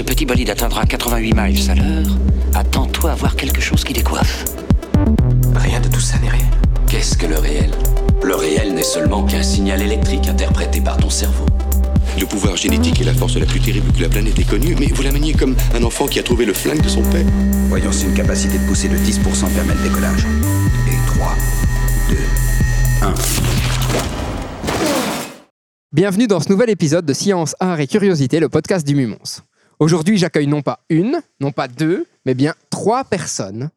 ce petit bolide atteindra 88 miles à l'heure, attends-toi à voir quelque chose qui décoiffe. Rien de tout ça n'est réel. Qu'est-ce que le réel? Le réel n'est seulement qu'un signal électrique interprété par ton cerveau. Le pouvoir génétique est la force la plus terrible que la planète ait connue, mais vous la maniez comme un enfant qui a trouvé le flingue de son père. Voyons, c'est une capacité de pousser de 10% permet le décollage. Et 3, 2, 1. Bienvenue dans ce nouvel épisode de Science, Art et Curiosité, le podcast du Mumons. Aujourd'hui, j'accueille non pas une, non pas deux, mais bien trois personnes.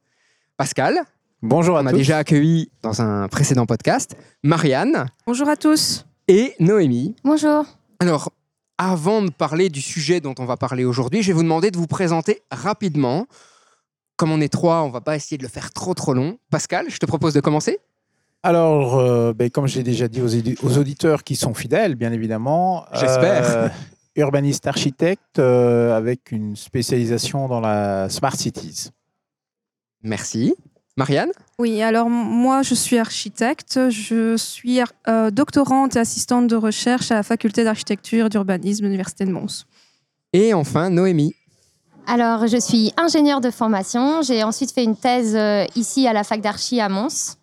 Pascal, Bonjour à on a déjà accueilli dans un précédent podcast, Marianne Bonjour à tous. et Noémie. Bonjour. Alors, avant de parler du sujet dont on va parler aujourd'hui, je vais vous demander de vous présenter rapidement. Comme on est trois, on va pas essayer de le faire trop trop long. Pascal, je te propose de commencer. Alors, euh, ben, comme j'ai déjà dit aux, édi- aux auditeurs qui sont fidèles, bien évidemment. J'espère. urbaniste architecte euh, avec une spécialisation dans la Smart Cities. Merci. Marianne? Oui, alors moi je suis architecte, je suis euh, doctorante et assistante de recherche à la faculté d'architecture et d'urbanisme de l'Université de Mons. Et enfin, Noémie. Alors, je suis ingénieure de formation. J'ai ensuite fait une thèse euh, ici à la fac d'archi à Mons.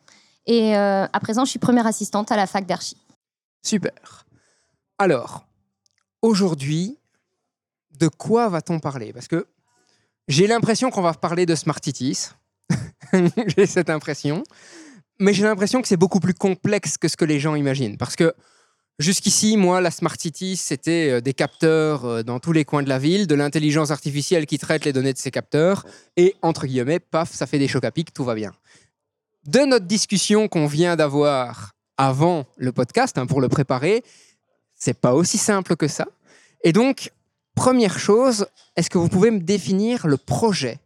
Et euh, à présent, je suis première assistante à la fac d'archi. Super. Alors, aujourd'hui, de quoi va-t-on parler? Parce que j'ai l'impression qu'on va parler de Smart Cities. j'ai cette impression. Mais j'ai l'impression que c'est beaucoup plus complexe que ce que les gens imaginent. Parce que jusqu'ici, moi, la Smart City, c'était euh, des capteurs euh, dans tous les coins de la ville, de l'intelligence artificielle qui traite les données de ces capteurs, et entre guillemets, paf, ça fait des chocs à pic, tout va bien. De notre discussion qu'on vient d'avoir avant le podcast, hein, pour le préparer, c'est pas aussi simple que ça. Et donc, première chose, est-ce que vous pouvez me définir le projet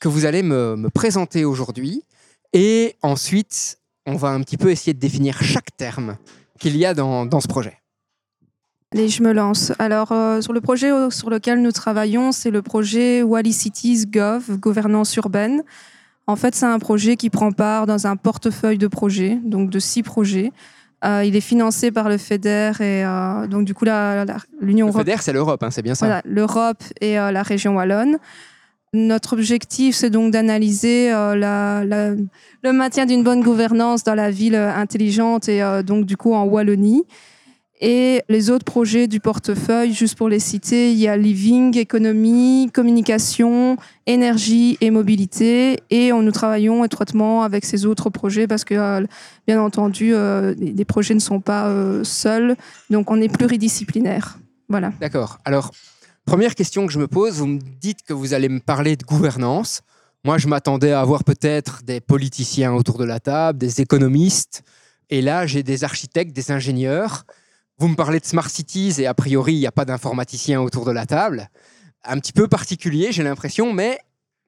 que vous allez me, présenter aujourd'hui? Et ensuite, on va un petit peu essayer de définir chaque terme qu'il y a dans, dans ce projet. Allez, je me lance. Alors, euh, sur le projet sur lequel nous travaillons, c'est le projet Wally Cities Gov, gouvernance urbaine. En fait, c'est un projet qui prend part dans un portefeuille de projets, donc de six projets. Euh, il est financé par le FEDER et euh, donc du coup l'Union Le européenne. FEDER, c'est l'Europe, hein, c'est bien ça Voilà, l'Europe et euh, la région wallonne. Notre objectif, c'est donc d'analyser le maintien d'une bonne gouvernance dans la ville intelligente et donc du coup en Wallonie. Et les autres projets du portefeuille, juste pour les citer, il y a living, économie, communication, énergie et mobilité. Et on, nous travaillons étroitement avec ces autres projets parce que, euh, bien entendu, euh, les, projets ne sont pas euh, seuls. Donc on est pluridisciplinaire. Voilà. D'accord. Alors, première question que je me pose, vous me dites que vous allez me parler de gouvernance. Moi, je m'attendais à avoir peut-être des politiciens autour de la table, des économistes. Et là, j'ai des architectes, des ingénieurs. Vous me parlez de Smart Cities et a priori, il n'y a pas d'informaticiens autour de la table. Un petit peu particulier, j'ai l'impression, mais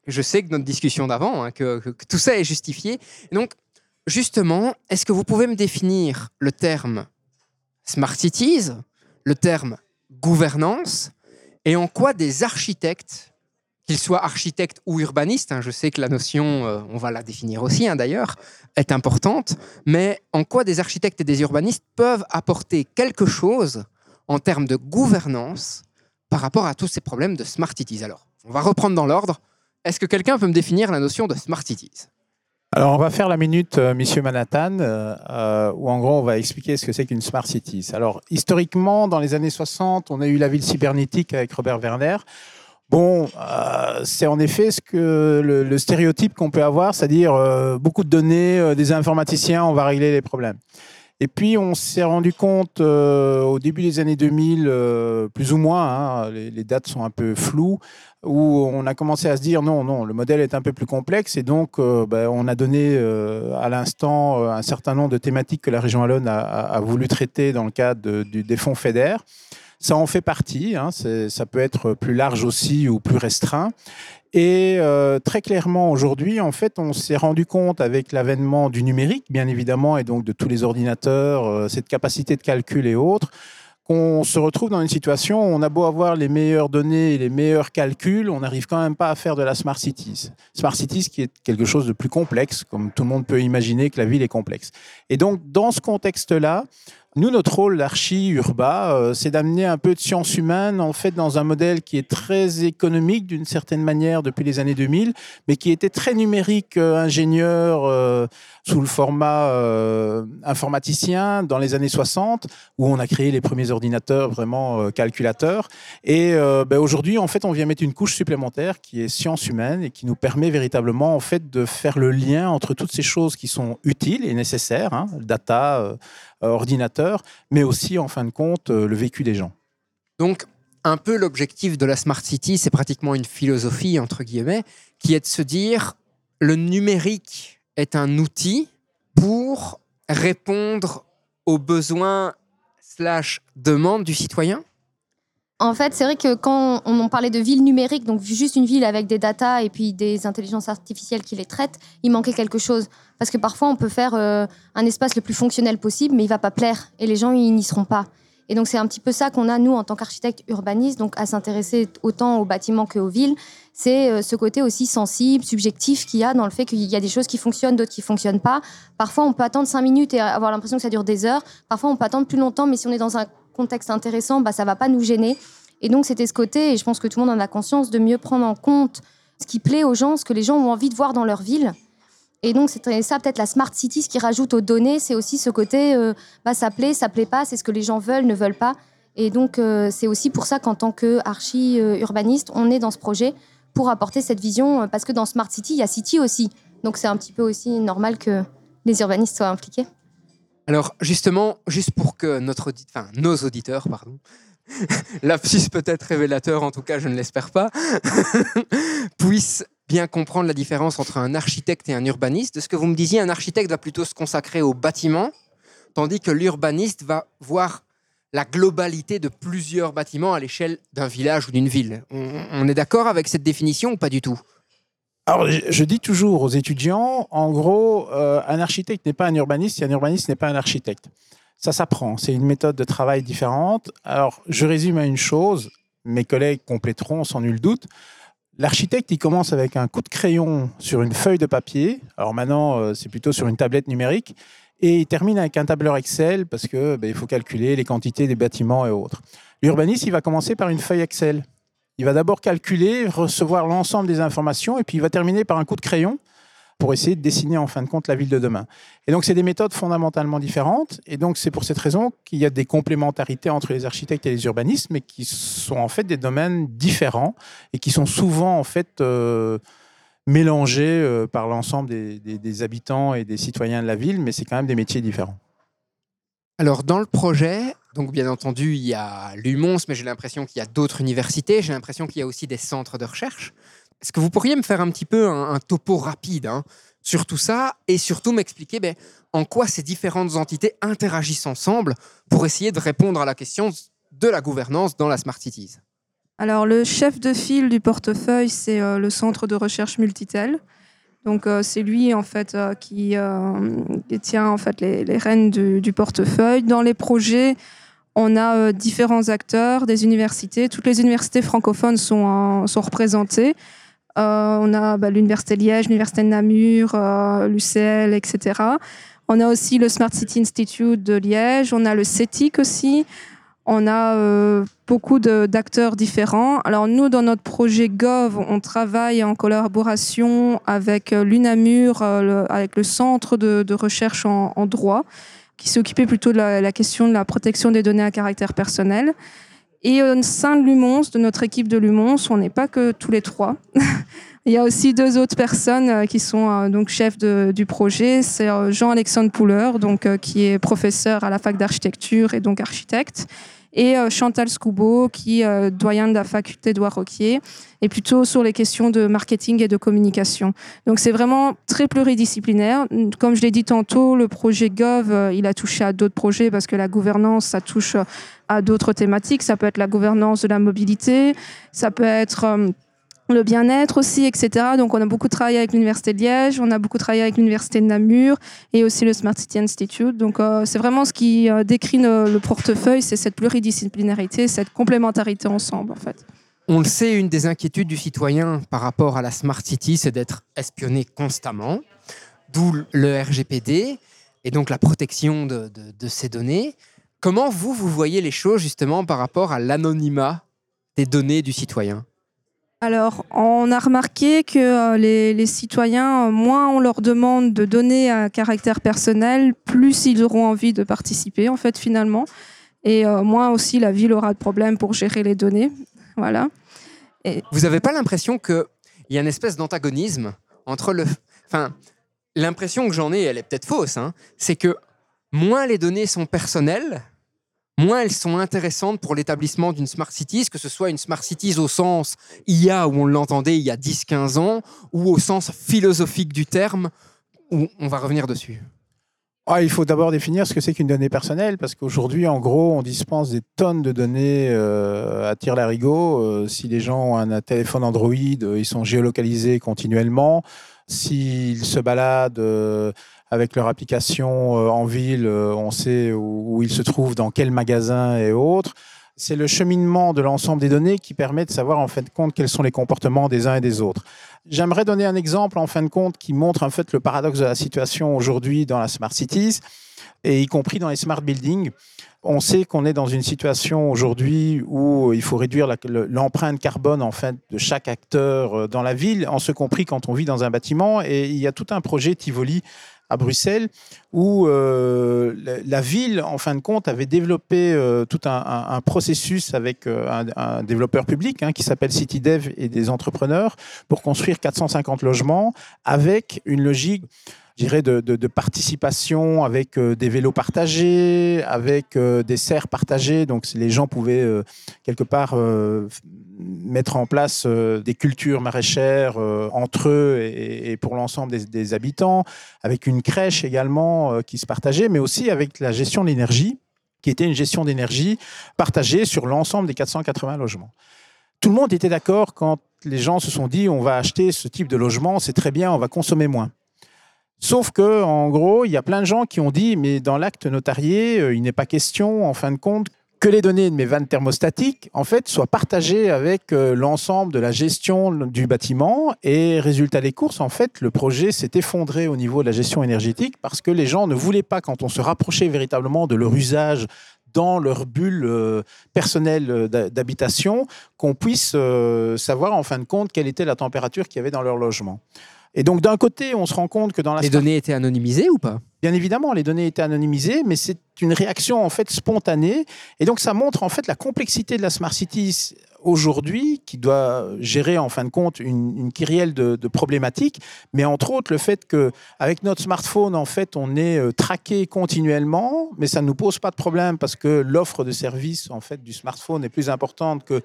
je sais que notre discussion d'avant, hein, que, que- tout ça est justifié. Donc, justement, est-ce que vous pouvez me définir le terme Smart Cities, le terme gouvernance et en quoi des architectes, qu'ils soient architectes ou urbanistes, hein, je sais que la notion, euh, on va la définir aussi hein, d'ailleurs, est importante, mais en quoi des architectes et des urbanistes peuvent apporter quelque chose en termes de gouvernance par rapport à tous ces problèmes de smart cities? Alors, on va reprendre dans l'ordre. Est-ce que quelqu'un peut me définir la notion de smart cities? Alors, on va faire la minute euh, Monsieur Manhattan, euh, où en gros, on va expliquer ce que c'est qu'une Smart Cities. Alors, historiquement, dans les années 60, on a eu la ville cybernétique avec Robert Werner. Bon, euh, c'est en effet ce que le, stéréotype qu'on peut avoir, c'est-à-dire euh, beaucoup de données, euh, des informaticiens, on va régler les problèmes. Et puis, on s'est rendu compte au début des années 2000, euh, plus ou moins, hein, les, dates sont un peu floues, où on a commencé à se dire non, non, le modèle est un peu plus complexe et donc ben, on a donné à l'instant un certain nombre de thématiques que la région Wallonne a, voulu traiter dans le cadre du- des fonds FEDER. Ça en fait partie, hein, ça peut être plus large aussi ou plus restreint. Et euh, très clairement, aujourd'hui, en fait, on s'est rendu compte avec l'avènement du numérique, bien évidemment, et donc de tous les ordinateurs, euh, cette capacité de calcul et autres, qu'on se retrouve dans une situation où on a beau avoir les meilleures données et les meilleurs calculs, on n'arrive quand même pas à faire de la Smart Cities. Smart Cities qui est quelque chose de plus complexe, comme tout le monde peut imaginer que la ville est complexe. Et donc, dans ce contexte-là, Nous, notre rôle, l'archi-urba, euh, c'est d'amener un peu de science humaine, en fait, dans un modèle qui est très économique d'une certaine manière depuis les années 2000, mais qui était très numérique, euh, ingénieur, euh, sous le format informaticien dans les années 60, où on a créé les premiers ordinateurs vraiment calculateurs. Et ben, aujourd'hui, en fait, on vient mettre une couche supplémentaire qui est science humaine et qui nous permet véritablement, en fait, de faire le lien entre toutes ces choses qui sont utiles et nécessaires, hein, data, ordinateur, mais aussi, en fin de compte, euh, le vécu des gens. Donc, un peu l'objectif de la Smart City, c'est pratiquement une philosophie, entre guillemets, qui est de se dire le numérique est un outil pour répondre aux besoins slash demandes du citoyen En fait, c'est vrai que quand on parlait de ville numérique, donc juste une ville avec des datas et puis des intelligences artificielles qui les traitent, il manquait quelque chose. Parce que parfois, on peut faire euh, un espace le plus fonctionnel possible, mais il va pas plaire et les gens, ils n'y seront pas. Et donc, c'est un petit peu ça qu'on a, nous, en tant qu'architectes urbanistes, donc à s'intéresser autant aux bâtiments qu'aux villes. C'est euh, ce côté aussi sensible, subjectif qu'il y a dans le fait qu'il y a des choses qui fonctionnent, d'autres qui fonctionnent pas. Parfois, on peut attendre cinq minutes et avoir l'impression que ça dure des heures. Parfois, on peut attendre plus longtemps, mais si on est dans un contexte intéressant, bah, ça va pas nous gêner. Et donc, c'était ce côté, et je pense que tout le monde en a conscience, de mieux prendre en compte ce qui plaît aux gens, ce que les gens ont envie de voir dans leur ville. Et donc, c'est ça, peut-être la Smart City, ce qui rajoute aux données, c'est aussi ce côté, euh, bah, ça plaît, ça plaît pas, c'est ce que les gens veulent, ne veulent pas. Et donc, euh, c'est aussi pour ça qu'en tant qu'archi-urbaniste, on est dans ce projet pour apporter cette vision, euh, parce que dans Smart City, il y a City aussi. Donc, c'est un petit peu aussi normal que les urbanistes soient impliqués. Alors, justement, juste pour que nos auditeurs, pardon, peut-être révélateur, en tout cas, je ne l'espère pas, puissent bien comprendre la différence entre un architecte et un urbaniste. De ce que vous me disiez, un architecte va plutôt se consacrer au bâtiment, tandis que l'urbaniste va voir la globalité de plusieurs bâtiments à l'échelle d'un village ou d'une ville. On est d'accord avec cette définition ou pas du tout? Alors, je, dis toujours aux étudiants, en gros, euh, un architecte n'est pas un urbaniste et un urbaniste n'est pas un architecte. Ça s'apprend, c'est une méthode de travail différente. Alors, je résume à une chose, mes collègues compléteront sans nul doute. L'architecte, il commence avec un coup de crayon sur une feuille de papier. Alors maintenant, euh, c'est plutôt sur une tablette numérique. Et il termine avec un tableur Excel parce que ben, il faut calculer les quantités des bâtiments et autres. L'urbaniste, il va commencer par une feuille Excel. Il va d'abord calculer, recevoir l'ensemble des informations, et puis il va terminer par un coup de crayon pour essayer de dessiner en fin de compte la ville de demain. Et donc, c'est des méthodes fondamentalement différentes. Et donc, c'est pour cette raison qu'il y a des complémentarités entre les architectes et les urbanistes, mais qui sont en fait des domaines différents et qui sont souvent en fait euh, mélangés euh, par l'ensemble des, habitants et des citoyens de la ville, mais c'est quand même des métiers différents. Alors, dans le projet, donc bien entendu, il y a l'UMONS, mais j'ai l'impression qu'il y a d'autres universités, j'ai l'impression qu'il y a aussi des centres de recherche. Est-ce que vous pourriez me faire un petit peu un, topo rapide hein, sur tout ça et surtout m'expliquer ben, en quoi ces différentes entités interagissent ensemble pour essayer de répondre à la question de la gouvernance dans la Smart Cities? Alors, le chef de file du portefeuille, c'est euh, le centre de recherche Multitel. Donc, euh, c'est lui, en fait, euh, qui, euh, tient en fait, les, les rênes du, du portefeuille. Dans les projets, on a euh, différents acteurs, des universités. Toutes les universités francophones sont, en- sont représentées. Euh, on a bah, l'Université Liège, l'Université de Namur, euh, l'UCL, etc. On a aussi le Smart City Institute de Liège. On a le CETIC aussi. On a euh, beaucoup d'acteurs différents. Alors nous, dans notre projet Gov, on travaille en collaboration avec euh, l'UNAMUR, euh, avec le Centre de, recherche en, droit, qui s'occupait plutôt de la, question de la protection des données à caractère personnel. Et au sein de l'UMONS, de notre équipe de l'UMONS, on n'est pas que tous les trois. Il y a aussi deux autres personnes qui sont donc chefs du projet. C'est Jean-Alexandre Pouler, donc, qui est professeur à la fac d'architecture et donc architecte et euh, Chantal Scoubeau, qui est euh, doyen de la faculté de Roquier, et plutôt sur les questions de marketing et de communication. Donc c'est vraiment très pluridisciplinaire. Comme je l'ai dit tantôt, le projet Gov, euh, il a touché à d'autres projets parce que la gouvernance, ça touche à d'autres thématiques. Ça peut être la gouvernance de la mobilité, ça peut être... le bien-être aussi, etc. Donc, on a beaucoup travaillé avec l'Université de Liège, on a beaucoup travaillé avec l'Université de Namur et aussi le Smart City Institute. Donc, euh, c'est vraiment ce qui euh, décrit le, le portefeuille, c'est cette pluridisciplinarité, cette complémentarité ensemble, en fait. On le sait, une des inquiétudes du citoyen par rapport à la Smart City, c'est d'être espionné constamment, d'où le RGPD et donc la protection de, de- de ces données. Comment vous, vous voyez les choses justement par rapport à l'anonymat des données du citoyen? Alors, on a remarqué que euh, les, citoyens, euh, moins on leur demande de donner un caractère personnel, plus ils auront envie de participer, en fait, finalement. Et euh, moins aussi la ville aura de problèmes pour gérer les données. Voilà. Vous n'avez pas l'impression qu'il y a une espèce d'antagonisme entre le. Enfin, l'impression que j'en ai, elle est peut-être fausse, hein, c'est que moins les données sont personnelles, moins elles sont intéressantes pour l'établissement d'une Smart Cities, que ce soit une Smart Cities au sens IA où on l'entendait il y a 10-15 ans, ou au sens philosophique du terme, où on va revenir dessus. Ah, il faut d'abord définir ce que c'est qu'une donnée personnelle, parce qu'aujourd'hui, en gros, on dispense des tonnes de données euh, à tir larigot. Euh, si les gens ont un, téléphone Android, euh, ils sont géolocalisés continuellement. S'ils se baladent avec leur application en ville, on sait où, où, ils se trouvent, dans quel magasin et autres. C'est le cheminement de l'ensemble des données qui permet de savoir en fin de compte quels sont les comportements des uns et des autres. J'aimerais donner un exemple en fin de compte qui montre en fait le paradoxe de la situation aujourd'hui dans la Smart Cities et y compris dans les Smart Buildings. On sait qu'on est dans une situation aujourd'hui où il faut réduire l'empreinte carbone en fait de chaque acteur euh, dans la ville, en ce compris quand on vit dans un bâtiment. Et il y a tout un projet Tivoli à Bruxelles, où euh, la, ville, en fin de compte, avait développé euh, tout un, processus avec euh, un, développeur public hein, qui s'appelle CityDev et des entrepreneurs pour construire 450 logements avec une logique dirais, de, de, participation avec des vélos partagés, avec des serres partagées. Donc, les gens pouvaient quelque part mettre en place euh, des cultures maraîchères euh, entre eux et, pour l'ensemble des, habitants, avec une crèche également euh, qui se partageait, mais aussi avec la gestion de l'énergie, qui était une gestion d'énergie partagée sur l'ensemble des 480 logements. Tout le monde était d'accord quand les gens se sont dit on va acheter ce type de logement, c'est très bien, on va consommer moins. Sauf que, en gros, il y a plein de gens qui ont dit, mais dans l'acte notarié, il n'est pas question, en fin de compte, que les données de mes vannes thermostatiques en fait soient partagées avec euh, l'ensemble de la gestion du bâtiment et résultat des courses en fait le projet s'est effondré au niveau de la gestion énergétique parce que les gens ne voulaient pas quand on se rapprochait véritablement de leur usage dans leur bulle euh, personnelle euh, d'habitation qu'on puisse savoir en fin de compte quelle était la température qu'il y avait dans leur logement. Et donc d'un côté, on se rend compte que dans la les données étaient anonymisées ou pas? Bien évidemment, les données étaient anonymisées, mais c'est une réaction en fait spontanée. Et donc ça montre en fait la complexité de la Smart City aujourd'hui, qui doit gérer en fin de compte une, une kyrielle de, problématiques, mais entre autres le fait que avec notre smartphone en fait on est euh, traqué continuellement, mais ça ne nous pose pas de problème parce que l'offre de services en fait du smartphone est plus importante que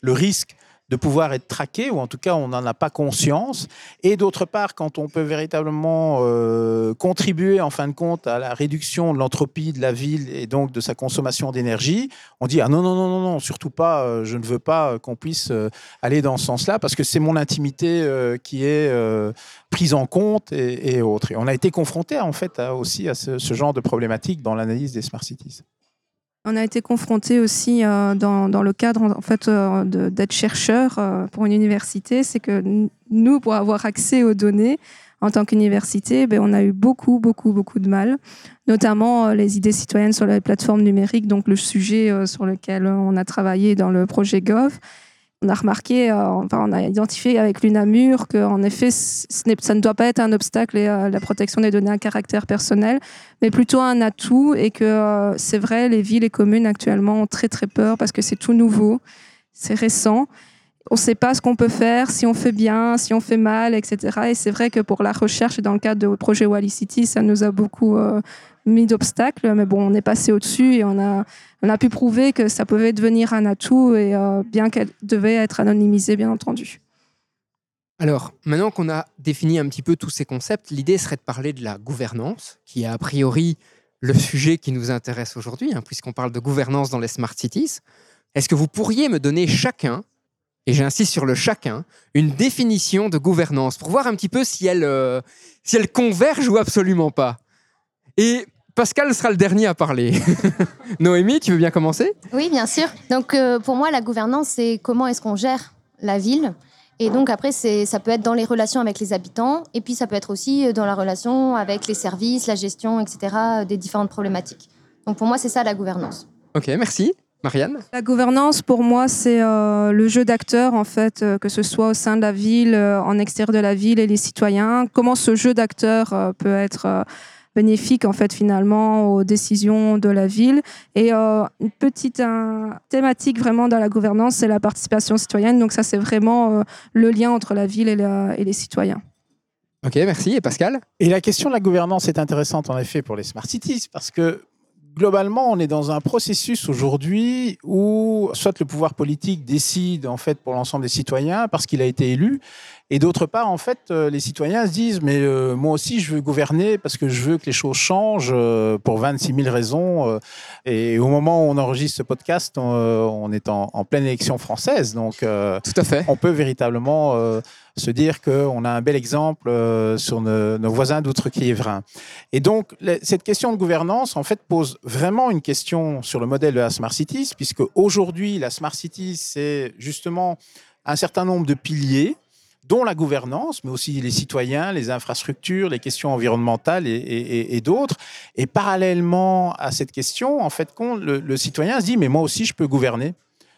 le risque de pouvoir être traqué, ou en tout cas on n'en a pas conscience. Et d'autre part, quand on peut véritablement euh, contribuer en fin de compte à la réduction de l'entropie de la ville et donc de sa consommation d'énergie, on dit ah non non non non non surtout pas, euh, je ne veux pas qu'on puisse euh, aller dans ce sens-là parce que c'est mon intimité qui est prise en compte et, autres. Et on a été confronté en fait aussi à ce, ce genre de problématiques dans l'analyse des smart cities. On a été confronté aussi euh, dans, dans, le cadre en fait euh, d'être chercheur euh, pour une université, c'est que nous, pour avoir accès aux données en tant qu'université, ben, on a eu beaucoup, beaucoup, beaucoup de mal, notamment les idées citoyennes sur les plateformes numériques, donc le sujet sur lequel on a travaillé dans le projet Gov on a remarqué, euh, enfin, on a identifié avec l'UNAMUR qu'en effet, ça ne doit pas être un obstacle et euh, la protection des données à caractère personnel, mais plutôt un atout et que euh, c'est vrai, les villes et communes actuellement ont très très peur parce que c'est tout nouveau, c'est récent. On ne sait pas ce qu'on peut faire, si on fait bien, si on fait mal, etc. Et c'est vrai que pour la recherche, dans le cadre du projet Wally City, ça nous a beaucoup mis d'obstacles, mais bon, on est passé au-dessus et on a, on a pu prouver que ça pouvait devenir un atout, et euh, bien qu'elle devait être anonymisée, bien entendu. Alors, maintenant qu'on a défini un petit peu tous ces concepts, l'idée serait de parler de la gouvernance, qui est a priori le sujet qui nous intéresse aujourd'hui, hein, puisqu'on parle de gouvernance dans les smart cities. Est-ce que vous pourriez me donner chacun, et j'insiste sur le chacun, une définition de gouvernance pour voir un petit peu si elle, euh, si elle converge ou absolument pas Et Pascal sera le dernier à parler. Noémie, tu veux bien commencer? Oui, bien sûr. Donc euh, pour moi, la gouvernance, c'est comment est-ce qu'on gère la ville. Et donc après, ça peut être dans les relations avec les habitants, et puis ça peut être aussi dans la relation avec les services, la gestion, etc., des différentes problématiques. Donc pour moi, c'est ça la gouvernance. Ok, merci. Marianne? La gouvernance, pour moi, c'est euh, le jeu d'acteurs, en fait, euh, que ce soit au sein de la ville, euh, en extérieur de la ville et les citoyens. Comment ce jeu d'acteurs euh, peut être euh, bénéfique, en fait, finalement, aux décisions de la ville. Et euh, une petite thématique vraiment dans la gouvernance, c'est la participation citoyenne. Donc ça, c'est vraiment euh, le lien entre la ville et, la- et les citoyens. Ok, merci. Et Pascal? Et la question de la gouvernance est intéressante en effet pour les smart cities parce que globalement, on est dans un processus aujourd'hui où soit le pouvoir politique décide en fait pour l'ensemble des citoyens parce qu'il a été élu, et d'autre part, en fait, euh, les citoyens se disent mais euh, moi aussi je veux gouverner parce que je veux que les choses changent euh, pour 26 000 raisons. euh, et au moment où on enregistre ce podcast, on, on est en, en pleine élection française, donc Tout à fait. on peut véritablement se dire qu'on a un bel exemple euh, sur nos, voisins d'outre-Kiévrin. Et donc, cette question de gouvernance, en fait, pose vraiment une question sur le modèle de la Smart Cities, puisque aujourd'hui, la Smart Cities, c'est justement un certain nombre de piliers dont la gouvernance, mais aussi les citoyens, les infrastructures, les questions environnementales et, d'autres. Et parallèlement à cette question, en fait, le citoyen se dit, mais moi aussi, je peux gouverner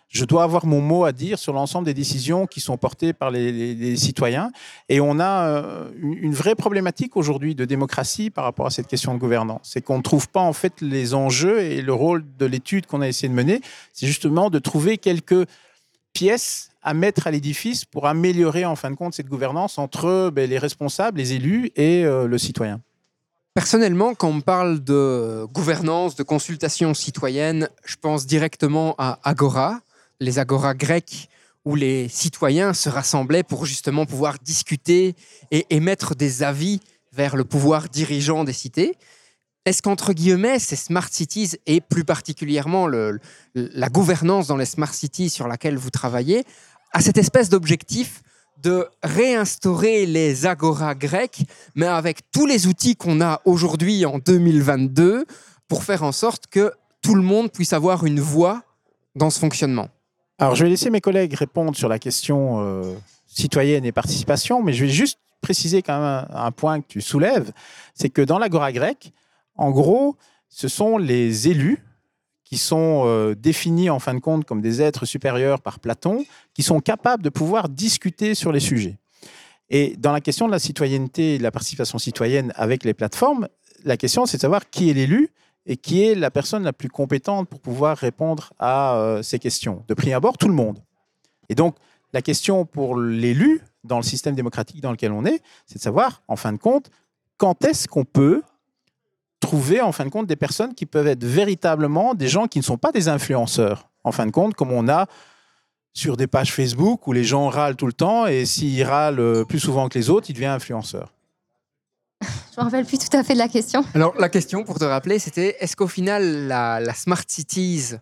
je dois avoir mon mot à dire sur l'ensemble des décisions qui sont portées par les, citoyens. Et on a euh, une, vraie problématique aujourd'hui de démocratie par rapport à cette question de gouvernance. C'est qu'on ne trouve pas en fait les enjeux et le rôle de l'étude qu'on a essayé de mener, c'est justement de trouver quelques pièces à mettre à l'édifice pour améliorer en fin de compte cette gouvernance entre ben, les responsables, les élus et euh, le citoyen. Personnellement, quand on parle de gouvernance, de consultation citoyenne, je pense directement à Agora, les Agora grecs, où les citoyens se rassemblaient pour justement pouvoir discuter et émettre des avis vers le pouvoir dirigeant des cités. Est-ce qu'entre guillemets, ces smart cities et plus particulièrement la gouvernance dans les smart cities sur laquelle vous travaillez a cette espèce d'objectif de réinstaurer les agora grecs, mais avec tous les outils qu'on a aujourd'hui en 2022 pour faire en sorte que tout le monde puisse avoir une voix dans ce fonctionnement? Alors, je vais laisser mes collègues répondre sur la question euh, citoyenne et participation, mais je vais juste préciser quand même un, point que tu soulèves, c'est que dans l'agora grecque, en gros, ce sont les élus qui sont euh, définis en fin de compte comme des êtres supérieurs par Platon, qui sont capables de pouvoir discuter sur les sujets. Et dans la question de la citoyenneté et de la participation citoyenne avec les plateformes, la question c'est de savoir qui est l'élu et qui est la personne la plus compétente pour pouvoir répondre à euh, ces questions. De prix abord, tout le monde. Et donc, la question pour l'élu, dans le système démocratique dans lequel on est, c'est de savoir, en fin de compte, quand est-ce qu'on peut trouver, en fin de compte, des personnes qui peuvent être véritablement des gens qui ne sont pas des influenceurs, en fin de compte, comme on a sur des pages Facebook où les gens râlent tout le temps et s'ils râlent euh, plus souvent que les autres, ils deviennent influenceurs. Je me rappelle plus tout à fait de la question. Alors la question pour te rappeler, c'était est-ce qu'au final la, la smart cities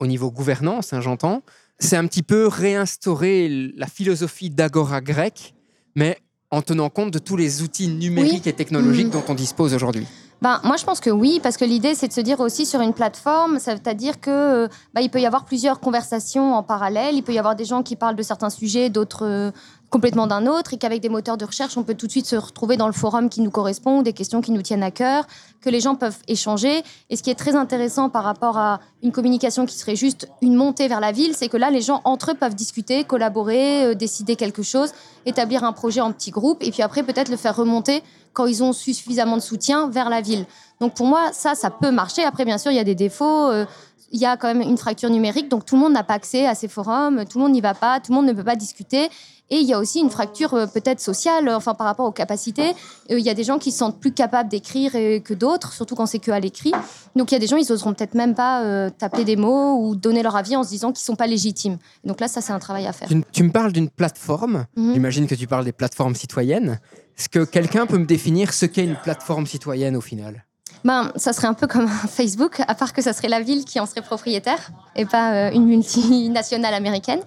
au niveau gouvernance, hein, j'entends, c'est un petit peu réinstaurer la philosophie d'agora grecque, mais en tenant compte de tous les outils numériques et technologiques Mhm. dont on dispose aujourd'hui. Ben, moi, je pense que oui, parce que l'idée, c'est de se dire aussi sur une plateforme, c'est-à-dire que euh, bah, il peut y avoir plusieurs conversations en parallèle. Il peut y avoir des gens qui parlent de certains sujets, d'autres euh, complètement d'un autre, et qu'avec des moteurs de recherche, on peut tout de suite se retrouver dans le forum qui nous correspond, des questions qui nous tiennent à cœur, que les gens peuvent échanger. Et ce qui est très intéressant par rapport à une communication qui serait juste une montée vers la ville, c'est que là, les gens entre eux peuvent discuter, collaborer, euh, décider quelque chose, établir un projet en petits groupes, et puis après peut-être le faire remonter quand ils ont suffisamment de soutien vers la ville. Donc pour moi, ça, ça peut marcher. Après, bien sûr, il y a des défauts. euh, il y a quand même une fracture numérique, donc tout le monde n'a pas accès à ces forums, tout le monde n'y va pas, tout le monde ne peut pas discuter. Et il y a aussi une fracture euh, peut-être sociale, euh, enfin par rapport aux capacités. Euh, il y a des gens qui se sentent plus capables d'écrire que d'autres, surtout quand c'est que à l'écrit. Donc il y a des gens, ils oseront peut-être même pas taper des mots ou donner leur avis en se disant qu'ils sont pas légitimes. Donc là, ça c'est un travail à faire. Tu, tu me parles d'une plateforme, Mhm. j'imagine que tu parles des plateformes citoyennes. Est-ce que quelqu'un peut me définir ce qu'est une plateforme citoyenne au final? Ben, ça serait un peu comme Facebook, à part que ça serait la ville qui en serait propriétaire et pas une multinationale américaine.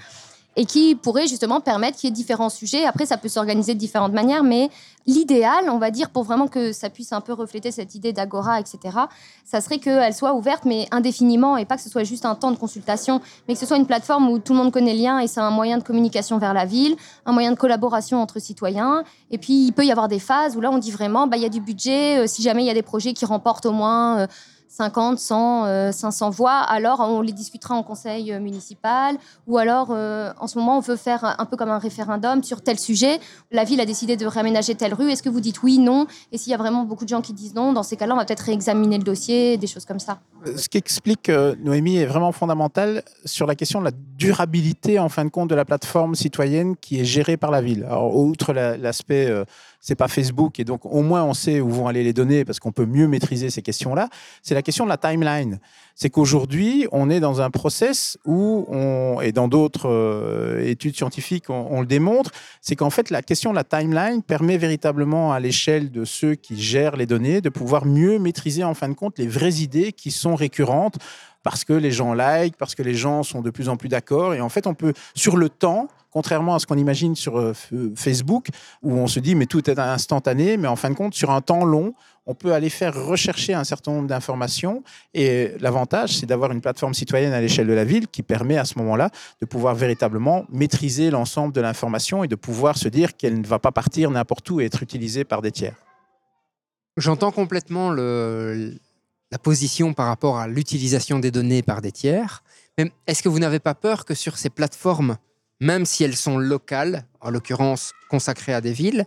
Et qui pourrait justement permettre qu'il y ait différents sujets. Après, ça peut s'organiser de différentes manières, mais l'idéal, on va dire, pour vraiment que ça puisse un peu refléter cette idée d'agora, etc., ça serait qu'elle soit ouverte, mais indéfiniment, et pas que ce soit juste un temps de consultation, mais que ce soit une plateforme où tout le monde connaît le lien et c'est un moyen de communication vers la ville, un moyen de collaboration entre citoyens. Et puis, il peut y avoir des phases où là, on dit vraiment, bah, il y a du budget, euh, si jamais il y a des projets qui remportent au moins euh, 50, 100, 500 voix, alors on les discutera en conseil euh, municipal, ou alors euh, en ce moment on veut faire un peu comme un référendum sur tel sujet. La ville a décidé de réaménager telle rue. Est-ce que vous dites oui, non? Et s'il y a vraiment beaucoup de gens qui disent non, dans ces cas-là, on va peut-être réexaminer le dossier, des choses comme ça. Ce qui explique, Noémie, est vraiment fondamental sur la question de la durabilité, en fin de compte, de la plateforme citoyenne qui est gérée par la ville. Alors, outre l'aspect c'est pas Facebook et donc au moins on sait où vont aller les données parce qu'on peut mieux maîtriser ces questions-là. C'est la question de la timeline. C'est qu'aujourd'hui on est dans un process où on et dans d'autres euh, études scientifiques on, le démontre, c'est qu'en fait la question de la timeline permet véritablement à l'échelle de ceux qui gèrent les données de pouvoir mieux maîtriser en fin de compte les vraies idées qui sont récurrentes parce que les gens like, parce que les gens sont de plus en plus d'accord. Et en fait, on peut, sur le temps, contrairement à ce qu'on imagine sur euh, Facebook, où on se dit mais tout est instantané, mais en fin de compte, sur un temps long, on peut aller faire rechercher un certain nombre d'informations. Et l'avantage, c'est d'avoir une plateforme citoyenne à l'échelle de la ville qui permet à ce moment-là de pouvoir véritablement maîtriser l'ensemble de l'information et de pouvoir se dire qu'elle ne va pas partir n'importe où et être utilisée par des tiers. J'entends complètement la position par rapport à l'utilisation des données par des tiers. Mais est-ce que vous n'avez pas peur que sur ces plateformes même si elles sont locales, en l'occurrence consacrées à des villes,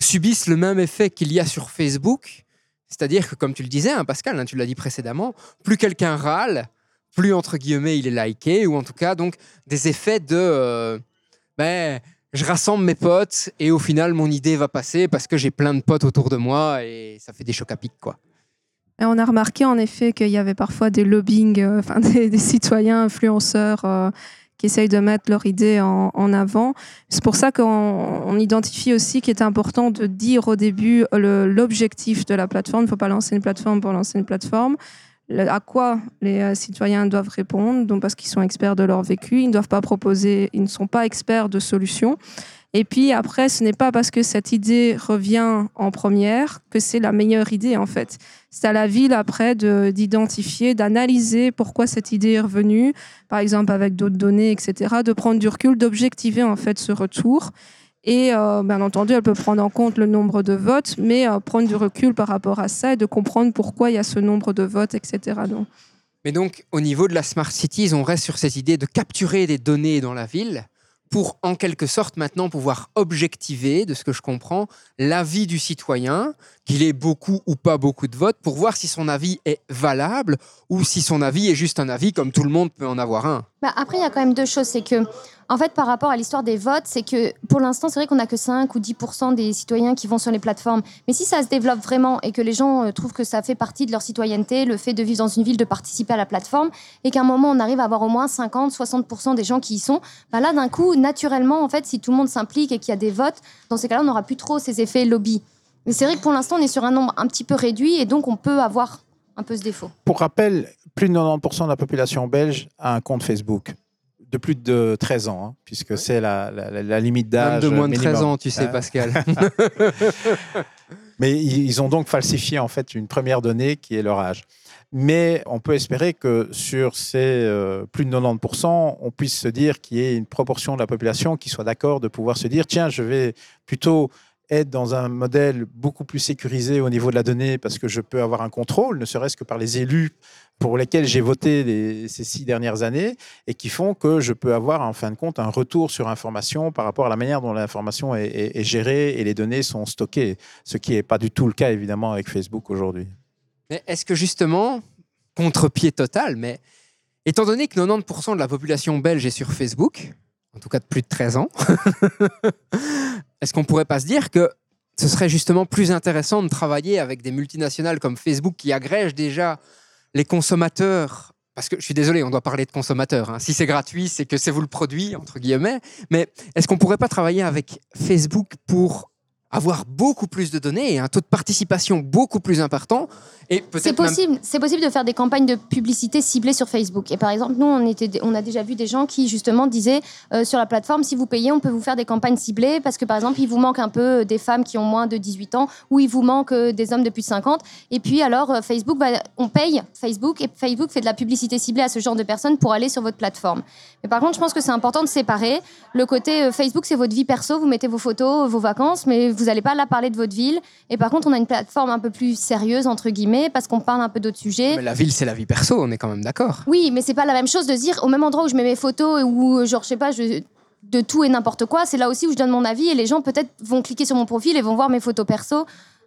subissent le même effet qu'il y a sur Facebook. C'est-à-dire que, comme tu le disais, hein, Pascal, hein, tu l'as dit précédemment, plus quelqu'un râle, plus entre guillemets il est liké, ou en tout cas donc des effets de euh, ben, je rassemble mes potes et au final mon idée va passer parce que j'ai plein de potes autour de moi et ça fait des chocs à pic quoi. Et on a remarqué en effet qu'il y avait parfois des lobbying, euh, des, citoyens influenceurs euh, qui essayent de mettre leur idée en, avant. C'est pour ça qu'on identifie aussi qu'il est important de dire au début l'objectif de la plateforme. Il ne faut pas lancer une plateforme pour lancer une plateforme. à quoi les euh, citoyens doivent répondre, donc parce qu'ils sont experts de leur vécu, ils ne doivent pas proposer, ils ne sont pas experts de solutions. Et puis après, ce n'est pas parce que cette idée revient en première que c'est la meilleure idée en fait. C'est à la ville après d'identifier, d'analyser pourquoi cette idée est revenue, par exemple avec d'autres données, etc., de prendre du recul, d'objectiver en fait ce retour. Et euh, bien entendu, elle peut prendre en compte le nombre de votes, mais euh, prendre du recul par rapport à ça et de comprendre pourquoi il y a ce nombre de votes, etc. Donc. Mais donc, au niveau de la Smart Cities, on reste sur cette idée de capturer des données dans la ville pour en quelque sorte maintenant pouvoir objectiver, de ce que je comprends, l'avis du citoyen, qu'il ait beaucoup ou pas beaucoup de votes, pour voir si son avis est valable ou si son avis est juste un avis comme tout le monde peut en avoir un. Bah après, il y a quand même deux choses. C'est que en fait, par rapport à l'histoire des votes, c'est que pour l'instant, c'est vrai qu'on n'a que 5 ou 10% des citoyens qui vont sur les plateformes. Mais si ça se développe vraiment et que les gens euh, trouvent que ça fait partie de leur citoyenneté, le fait de vivre dans une ville, de participer à la plateforme, et qu'à un moment, on arrive à avoir au moins 50, 60% des gens qui y sont, bah là, d'un coup, naturellement, en fait, si tout le monde s'implique et qu'il y a des votes, dans ces cas-là, on n'aura plus trop ces effets lobby. Mais c'est vrai que pour l'instant, on est sur un nombre un petit peu réduit et donc on peut avoir un peu ce défaut. Pour rappel, plus de 90% de la population belge a un compte Facebook de plus de 13 ans, hein, puisque c'est la, limite d'âge. de moins de 13 ans, tu sais, hein Pascal. Mais ils ont donc falsifié en fait une première donnée qui est leur âge. Mais on peut espérer que sur ces euh, plus de 90%, on puisse se dire qu'il y ait une proportion de la population qui soit d'accord de pouvoir se dire tiens, je vais plutôt être dans un modèle beaucoup plus sécurisé au niveau de la donnée parce que je peux avoir un contrôle, ne serait-ce que par les élus pour lesquels j'ai voté ces six dernières années et qui font que je peux avoir en fin de compte un retour sur information par rapport à la manière dont l'information est, gérée et les données sont stockées, ce qui n'est pas du tout le cas évidemment avec Facebook aujourd'hui. Mais est-ce que justement, contre-pied total, mais étant donné que 90% de la population belge est sur Facebook, en tout cas de plus de 13 ans, est-ce qu'on pourrait pas se dire que ce serait justement plus intéressant de travailler avec des multinationales comme Facebook qui agrègent déjà les consommateurs, parce que je suis désolé, on doit parler de consommateurs. Hein. Si c'est gratuit, c'est que c'est vous le produit, entre guillemets. Mais est-ce qu'on pourrait pas travailler avec Facebook pour avoir beaucoup plus de données et un taux de participation beaucoup plus important. Et c'est possible, c'est possible de faire des campagnes de publicité ciblées sur Facebook. Et par exemple, nous, on, était, on a déjà vu des gens qui justement disaient euh, sur la plateforme, si vous payez, on peut vous faire des campagnes ciblées parce que par exemple, il vous manque un peu des femmes qui ont moins de 18 ans ou il vous manque euh, des hommes de plus de 50. Et puis alors, euh, Facebook, on paye Facebook et Facebook fait de la publicité ciblée à ce genre de personnes pour aller sur votre plateforme. Mais par contre, je pense que c'est important de séparer le côté Facebook, c'est votre vie perso, vous mettez vos photos, vos vacances, mais vous n'allez pas là parler de votre ville. Et par contre, on a une plateforme un peu plus sérieuse, entre guillemets, parce qu'on parle un peu d'autres sujets. Mais la ville, c'est la vie perso, on est quand même d'accord. Oui, mais c'est pas la même chose de dire au même endroit où je mets mes photos ou genre je sais pas, je- de tout et n'importe quoi, c'est là aussi où je donne mon avis et les gens peut-être vont cliquer sur mon profil et vont voir mes photos perso.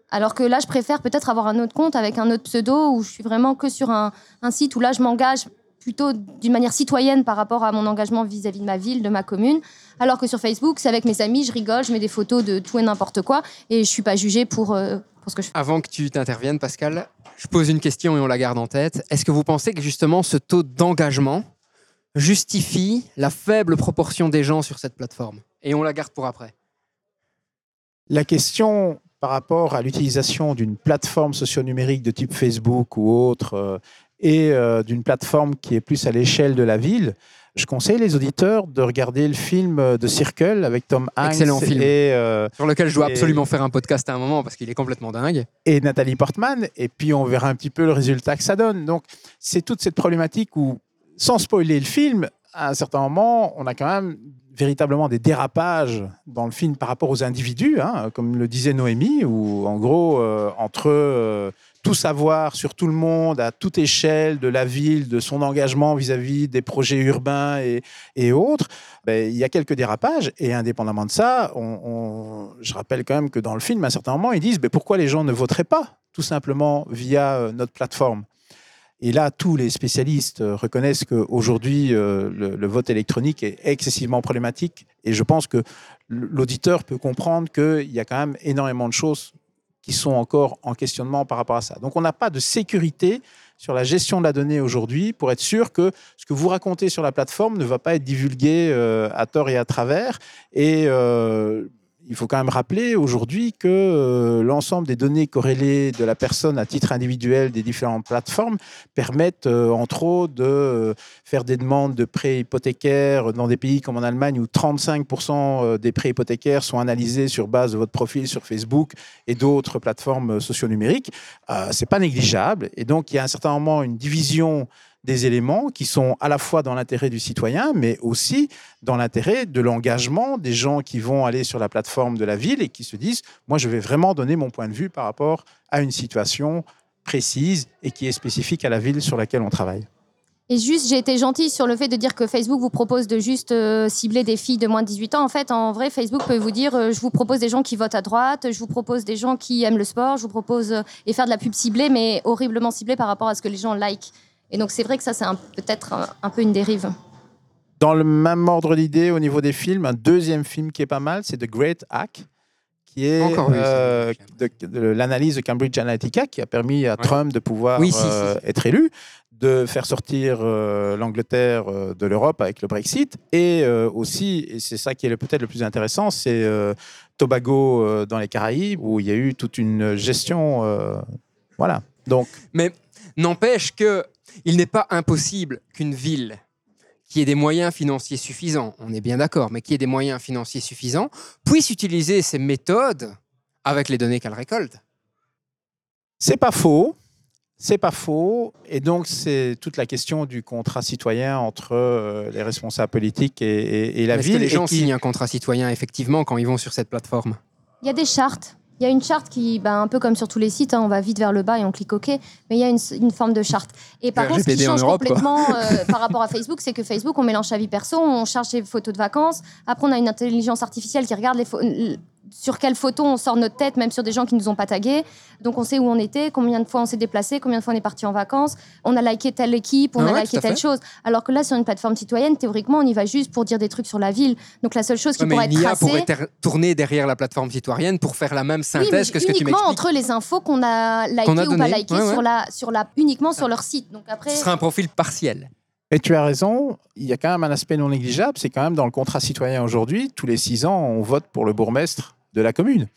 Alors que là, je préfère peut-être avoir un autre compte avec un autre pseudo où je suis vraiment que sur un, un site où là, je m'engage plutôt d'une manière citoyenne par rapport à mon engagement vis-à-vis de ma ville, de ma commune. Alors que sur Facebook, c'est avec mes amis, je rigole, je mets des photos de tout et n'importe quoi et je suis pas jugée pour, euh, pour ce que je fais. Avant que tu t'interviennes, Pascal, je pose une question et on la garde en tête. Est-ce que vous pensez que justement ce taux d'engagement justifie la faible proportion des gens sur cette plateforme? Et on la garde pour après. La question par rapport à l'utilisation d'une plateforme socio-numérique de type Facebook ou autre euh, et euh, d'une plateforme qui est plus à l'échelle de la ville, je conseille les auditeurs de regarder le film de Circle avec Tom Hanks Excellent film. et, euh, Sur lequel je dois Et- absolument faire un podcast à un moment parce qu'il est complètement dingue. et Nathalie Portman, et puis on verra un petit peu le résultat que ça donne. Donc, c'est toute cette problématique où, sans spoiler le film, à un certain moment, on a quand même véritablement des dérapages dans le film par rapport aux individus, hein, comme le disait Noémie, où en gros, euh, entre euh, tout savoir sur tout le monde, à toute échelle de la ville, de son engagement vis-à-vis des projets urbains et, autres, ben, il y a quelques dérapages. Et indépendamment de ça, je rappelle quand même que dans le film, à un certain moment, ils disent ben, pourquoi les gens ne voteraient pas tout simplement via euh, notre plateforme? Et là, tous les spécialistes euh, reconnaissent qu'aujourd'hui, euh, le, vote électronique est excessivement problématique. Et je pense que l'auditeur peut comprendre qu'il y a quand même énormément de choses qui sont encore en questionnement par rapport à ça. Donc, on n'a pas de sécurité sur la gestion de la donnée aujourd'hui pour être sûr que ce que vous racontez sur la plateforme ne va pas être divulgué euh, à tort et à travers. Et il faut quand même rappeler aujourd'hui que euh, l'ensemble des données corrélées de la personne à titre individuel des différentes plateformes permettent, euh, entre autres, de euh, faire des demandes de prêts hypothécaires dans des pays comme en Allemagne où 35% euh, des prêts hypothécaires sont analysés sur base de votre profil sur Facebook et d'autres plateformes socio-numériques. Euh, c'est pas négligeable. Et donc, il y a à un certain moment une division des éléments qui sont à la fois dans l'intérêt du citoyen, mais aussi dans l'intérêt de l'engagement des gens qui vont aller sur la plateforme de la ville et qui se disent, moi, je vais vraiment donner mon point de vue par rapport à une situation précise et qui est spécifique à la ville sur laquelle on travaille. Et juste, j'ai été gentille sur le fait de dire que Facebook vous propose de juste euh, cibler des filles de moins de 18 ans. En fait, en vrai, Facebook peut vous dire euh, je vous propose des gens qui votent à droite, je vous propose des gens qui aiment le sport, je vous propose euh, et faire de la pub ciblée, mais horriblement ciblée par rapport à ce que les gens like. Et donc, c'est vrai que ça, c'est peut-être un, un peu une dérive. Dans le même ordre d'idée, au niveau des films, un deuxième film qui est pas mal, c'est The Great Hack, qui est Encore euh, j'aime. de, de l'analyse de Cambridge Analytica, qui a permis à Trump de pouvoir Oui, si, si, euh, être élu, de faire sortir euh, l'Angleterre euh, de l'Europe avec le Brexit, et euh, aussi, et c'est ça qui est peut-être le plus intéressant, c'est euh, Tobago euh, dans les Caraïbes, où il y a eu toute une gestion. euh, voilà. Donc, Mais n'empêche que il n'est pas impossible qu'une ville qui ait des moyens financiers suffisants, on est bien d'accord, mais qui ait des moyens financiers suffisants, puisse utiliser ces méthodes avec les données qu'elle récolte. C'est pas faux. C'est pas faux. Et donc, c'est toute la question du contrat citoyen entre euh, les responsables politiques et, et- et la Est-ce ville. que les et gens qui- signent un contrat citoyen effectivement quand ils vont sur cette plateforme? Il y a des chartes. Il y a une charte qui, ben, un peu comme sur tous les sites, hein, on va vite vers le bas et on clique OK, mais il y a une, une forme de charte. Et par contre, ce qui change Europe, complètement euh, par rapport à Facebook, c'est que Facebook, on mélange sa vie perso, on charge ses photos de vacances. Après, on a une intelligence artificielle qui regarde les pho- l- sur quelle photo on sort notre tête, même sur des gens qui nous ont pas tagués. Donc, on sait où on était, combien de fois on s'est déplacé, combien de fois on est parti en vacances. On a liké telle équipe, on Ah a ouais, liké telle fait. chose. Alors que là, sur une plateforme citoyenne, théoriquement, on y va juste pour dire des trucs sur la ville. Donc, la seule chose qui Ouais, pourrait être tracée. pourrait ter- tourner derrière la plateforme citoyenne pour faire la même Oui, synthèse que ce que tu uniquement m'expliques. entre les infos qu'on a likées ou pas likées ouais, ouais. sur la sur la uniquement sur leur site. Donc après, Ce sera un profil partiel. Et tu as raison, il y a quand même un aspect non négligeable, c'est quand même dans le contrat citoyen aujourd'hui, tous les six ans, on vote pour le bourgmestre de la commune.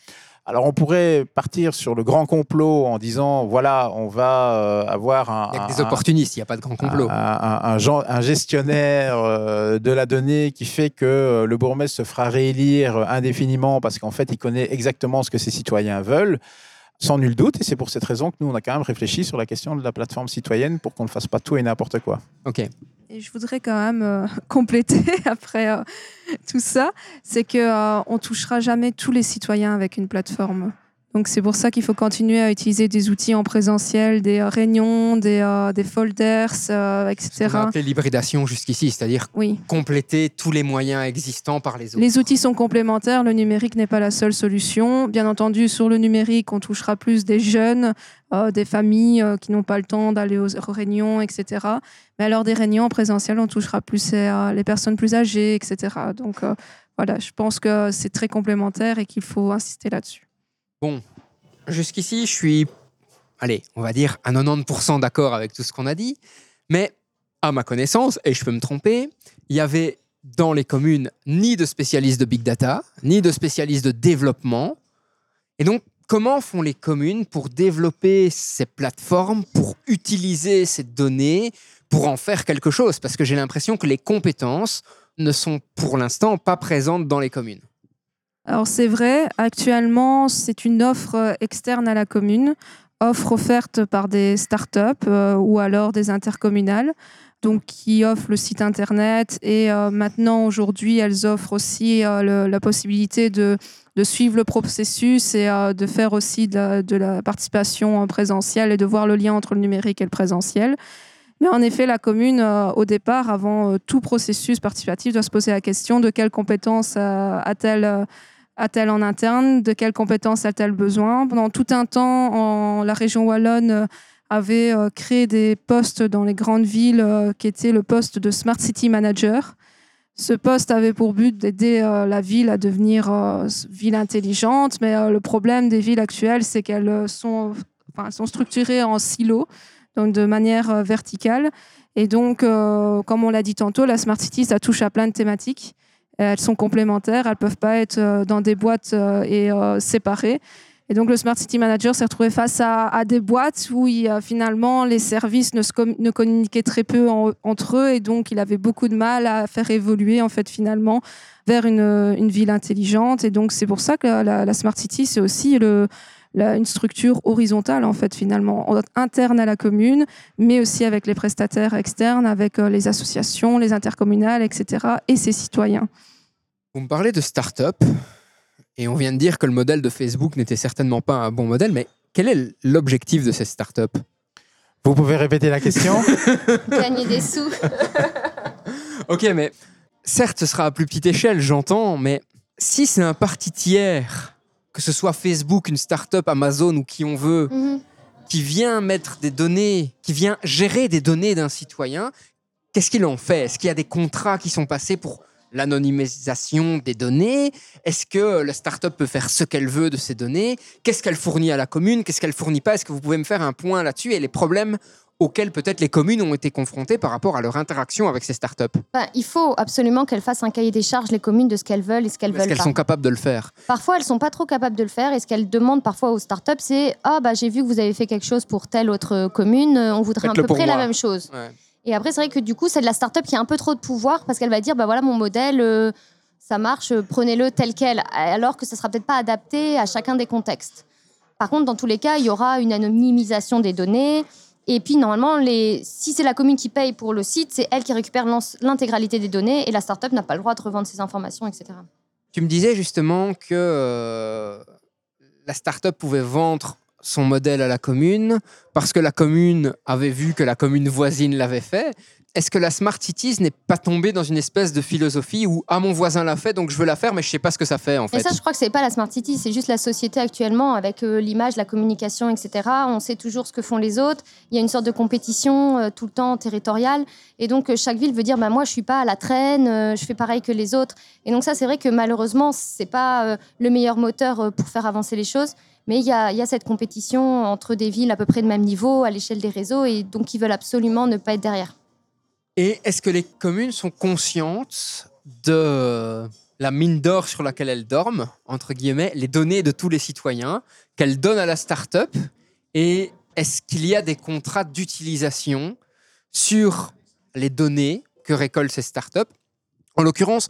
Alors on pourrait partir sur le grand complot en disant, voilà, on va euh, avoir un... Il y a que un- des opportunistes, il n'y a pas de grand complot. Un, un- un gen- un gestionnaire euh, de la donnée qui fait que euh, le bourgmestre se fera réélire indéfiniment parce qu'en fait, il connaît exactement ce que ses citoyens veulent. sans nul doute. Et c'est pour cette raison que nous, on a quand même réfléchi sur la question de la plateforme citoyenne pour qu'on ne fasse pas tout et n'importe quoi. Ok. Et je voudrais quand même euh, compléter après euh, tout ça, c'est que euh, on touchera jamais tous les citoyens avec une plateforme. Donc c'est pour ça qu'il faut continuer à utiliser des outils en présentiel, des euh, réunions, des, euh, des folders, euh, On etc. a appelé l'hybridation jusqu'ici, c'est-à-dire Oui. compléter tous les moyens existants par les autres. Les outils sont complémentaires, le numérique n'est pas la seule solution. Bien entendu, sur le numérique, on touchera plus des jeunes, euh, des familles qui n'ont pas le temps d'aller aux réunions, etc. Mais alors des réunions en présentiel, on touchera plus les personnes plus âgées, etc. Donc voilà, je pense que c'est très complémentaire et qu'il faut insister là-dessus. Jusqu'ici, je suis, allez, on va dire à 90% d'accord avec tout ce qu'on a dit, mais à ma connaissance, et je peux me tromper, il y avait dans les communes ni de spécialistes de big data, ni de spécialistes de développement. Et donc, comment font les communes pour développer ces plateformes, pour utiliser ces données, pour en faire quelque chose? Parce que j'ai l'impression que les compétences ne sont pour l'instant pas présentes dans les communes. Alors c'est vrai, actuellement c'est une offre euh, externe à la commune, offre offerte par des startups euh, ou alors des intercommunales, donc qui offrent le site internet et euh, maintenant aujourd'hui elles offrent aussi euh, la possibilité de, suivre le processus et de faire aussi de la, participation en présentiel et de voir le lien entre le numérique et le présentiel. Mais en effet, la commune, au départ, avant tout processus participatif, doit se poser la question de quelles compétences a-t-elle a-t-elle en interne? De quelles compétences a-t-elle besoin? Pendant tout un temps, la région wallonne euh, avait euh, créé des postes dans les grandes villes euh, qui étaient le poste de Smart City Manager. Ce poste avait pour but d'aider la ville à devenir ville intelligente, mais le problème des villes actuelles, c'est qu'elles sont, sont structurées en silos, donc de manière verticale. Et donc, comme on l'a dit tantôt, la Smart City, ça touche à plein de thématiques. Elles sont complémentaires, elles ne peuvent pas être euh, dans des boîtes euh, et euh, séparées. Et donc, le Smart City Manager s'est retrouvé face à, des boîtes où euh, finalement les services ne, communiquaient très peu en- entre eux et donc il avait beaucoup de mal à faire évoluer en fait finalement vers une, ville intelligente. Et donc, c'est pour ça que la, Smart City, c'est aussi une structure horizontale en fait finalement en- interne à la commune, mais aussi avec les prestataires externes, avec euh, les associations, les intercommunales, etc. et ses citoyens. Vous me parlez de start-up et on vient de dire que le modèle de Facebook n'était certainement pas un bon modèle, mais quel est l'objectif de ces start-up? Vous pouvez répéter la question? Gagner des sous. Ok, mais certes, ce sera à plus petite échelle, j'entends, mais si c'est un parti tiers, que ce soit Facebook, une start-up, Amazon ou qui on veut, Mhm. qui vient mettre des données, qui vient gérer des données d'un citoyen, qu'est-ce qu'il en fait? Est-ce qu'il y a des contrats qui sont passés pour l'anonymisation des données. Est-ce que la start-up peut faire ce qu'elle veut de ces données? Qu'est-ce qu'elle fournit à la commune? Qu'est-ce qu'elle fournit pas? Est-ce que vous pouvez me faire un point là-dessus? Et les problèmes auxquels peut-être les communes ont été confrontées par rapport à leur interaction avec ces start-up? Ben, il faut absolument qu'elles fassent un cahier des charges, les communes, de ce qu'elles veulent et ce qu'elles Est-ce veulent qu'elles pas. sont capables de le faire? Parfois, elles sont pas trop capables de le faire et ce qu'elles demandent parfois aux startups, c'est Ah, bah, j'ai vu que vous avez fait quelque chose pour telle autre commune, euh, on voudrait à peu près la même chose. Ouais. Et après, c'est vrai que du coup, c'est de la startup qui a un peu trop de pouvoir parce qu'elle va dire Bah voilà, mon modèle, euh, ça marche, euh, prenez-le tel quel, alors que ça sera peut-être pas adapté à chacun des contextes. Par contre, dans tous les cas, il y aura une anonymisation des données. Et puis, normalement, si c'est la commune qui paye pour le site, c'est elle qui récupère l'intégralité des données et la startup n'a pas le droit de revendre ses informations, etc. Tu me disais justement que euh, la start-up pouvait vendre son modèle à la commune parce que la commune avait vu que la commune voisine l'avait fait. Est-ce que la Smart Cities n'est pas tombée dans une espèce de philosophie où ah mon voisin l'a fait donc je veux la faire mais je sais pas ce que ça fait en Et fait? ça, je crois que c'est pas la Smart City, c'est juste la société actuellement avec euh, l'image, la communication, etc. On sait toujours ce que font les autres. Il y a une sorte de compétition euh, tout le temps territoriale. Et donc, euh, chaque ville veut dire bah, moi, je suis pas à la traîne, je fais pareil que les autres. Et donc, ça, c'est vrai que malheureusement, c'est pas le meilleur moteur pour faire avancer les choses. Mais il y a, cette compétition entre des villes à peu près de même niveau, à l'échelle des réseaux, et donc ils veulent absolument ne pas être derrière. Et est-ce que les communes sont conscientes de la mine d'or sur laquelle elles dorment, entre guillemets, les données de tous les citoyens qu'elles donnent à la start-up Et est-ce qu'il y a des contrats d'utilisation sur les données que récoltent ces start-up? En l'occurrence,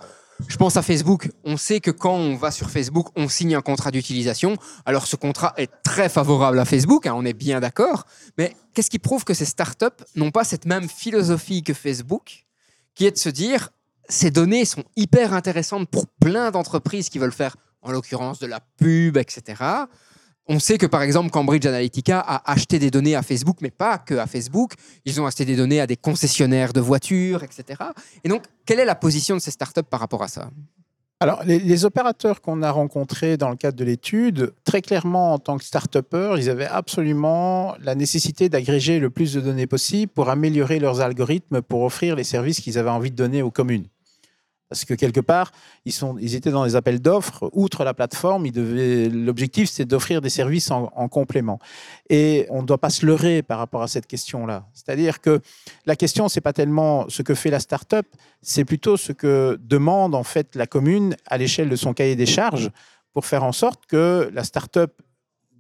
Je pense à Facebook. On sait que quand on va sur Facebook, on signe un contrat d'utilisation. Alors ce contrat est très favorable à Facebook, hein, on est bien d'accord. Mais qu'est-ce qui prouve que ces startups n'ont pas cette même philosophie que Facebook, qui est de se dire ces données sont hyper intéressantes pour plein d'entreprises qui veulent faire, en l'occurrence, de la pub, etc. On sait que par exemple Cambridge Analytica a acheté des données à Facebook, mais pas que à Facebook. Ils ont acheté des données à des concessionnaires de voitures, etc. Et donc, quelle est la position de ces startups par rapport à ça? Alors, les, opérateurs qu'on a rencontrés dans le cadre de l'étude, très clairement, en tant que start-upers, ils avaient absolument la nécessité d'agréger le plus de données possible pour améliorer leurs algorithmes, pour offrir les services qu'ils avaient envie de donner aux communes. Parce que quelque part, ils, étaient dans des appels d'offres. Outre la plateforme, l'objectif, c'est d'offrir des services en, en, complément. Et on ne doit pas se leurrer par rapport à cette question-là. C'est-à-dire que la question, c'est pas tellement ce que fait la start-up, c'est plutôt ce que demande en fait la commune à l'échelle de son cahier des charges pour faire en sorte que la start-up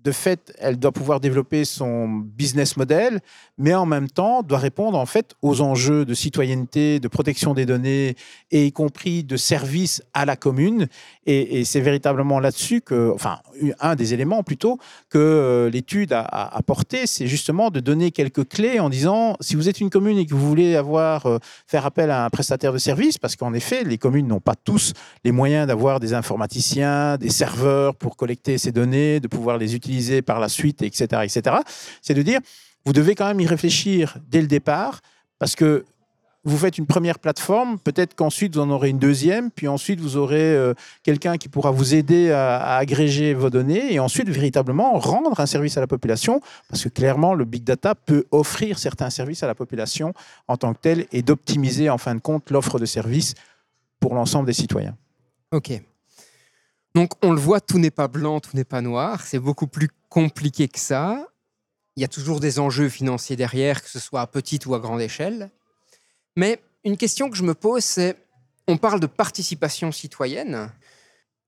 de fait, elle doit pouvoir développer son business model, mais en même temps doit répondre en fait aux enjeux de citoyenneté, de protection des données et y compris de service à la commune. Et, c'est véritablement là-dessus que, enfin, un des éléments plutôt que euh, l'étude a, apporté, c'est justement de donner quelques clés en disant si vous êtes une commune et que vous voulez avoir euh, faire appel à un prestataire de service, parce qu'en effet, les communes n'ont pas tous les moyens d'avoir des informaticiens, des serveurs pour collecter ces données, de pouvoir les utiliser par la suite, etc., etc. C'est de dire, vous devez quand même y réfléchir dès le départ, parce que vous faites une première plateforme, peut-être qu'ensuite vous en aurez une deuxième, puis ensuite vous aurez euh, quelqu'un qui pourra vous aider à, à, agréger vos données et ensuite véritablement rendre un service à la population, parce que clairement le big data peut offrir certains services à la population en tant que tel et d'optimiser en fin de compte l'offre de services pour l'ensemble des citoyens. Ok. Donc on le voit, tout n'est pas blanc, tout n'est pas noir, c'est beaucoup plus compliqué que ça. Il y a toujours des enjeux financiers derrière, que ce soit à petite ou à grande échelle. Mais une question que je me pose, c'est, on parle de participation citoyenne.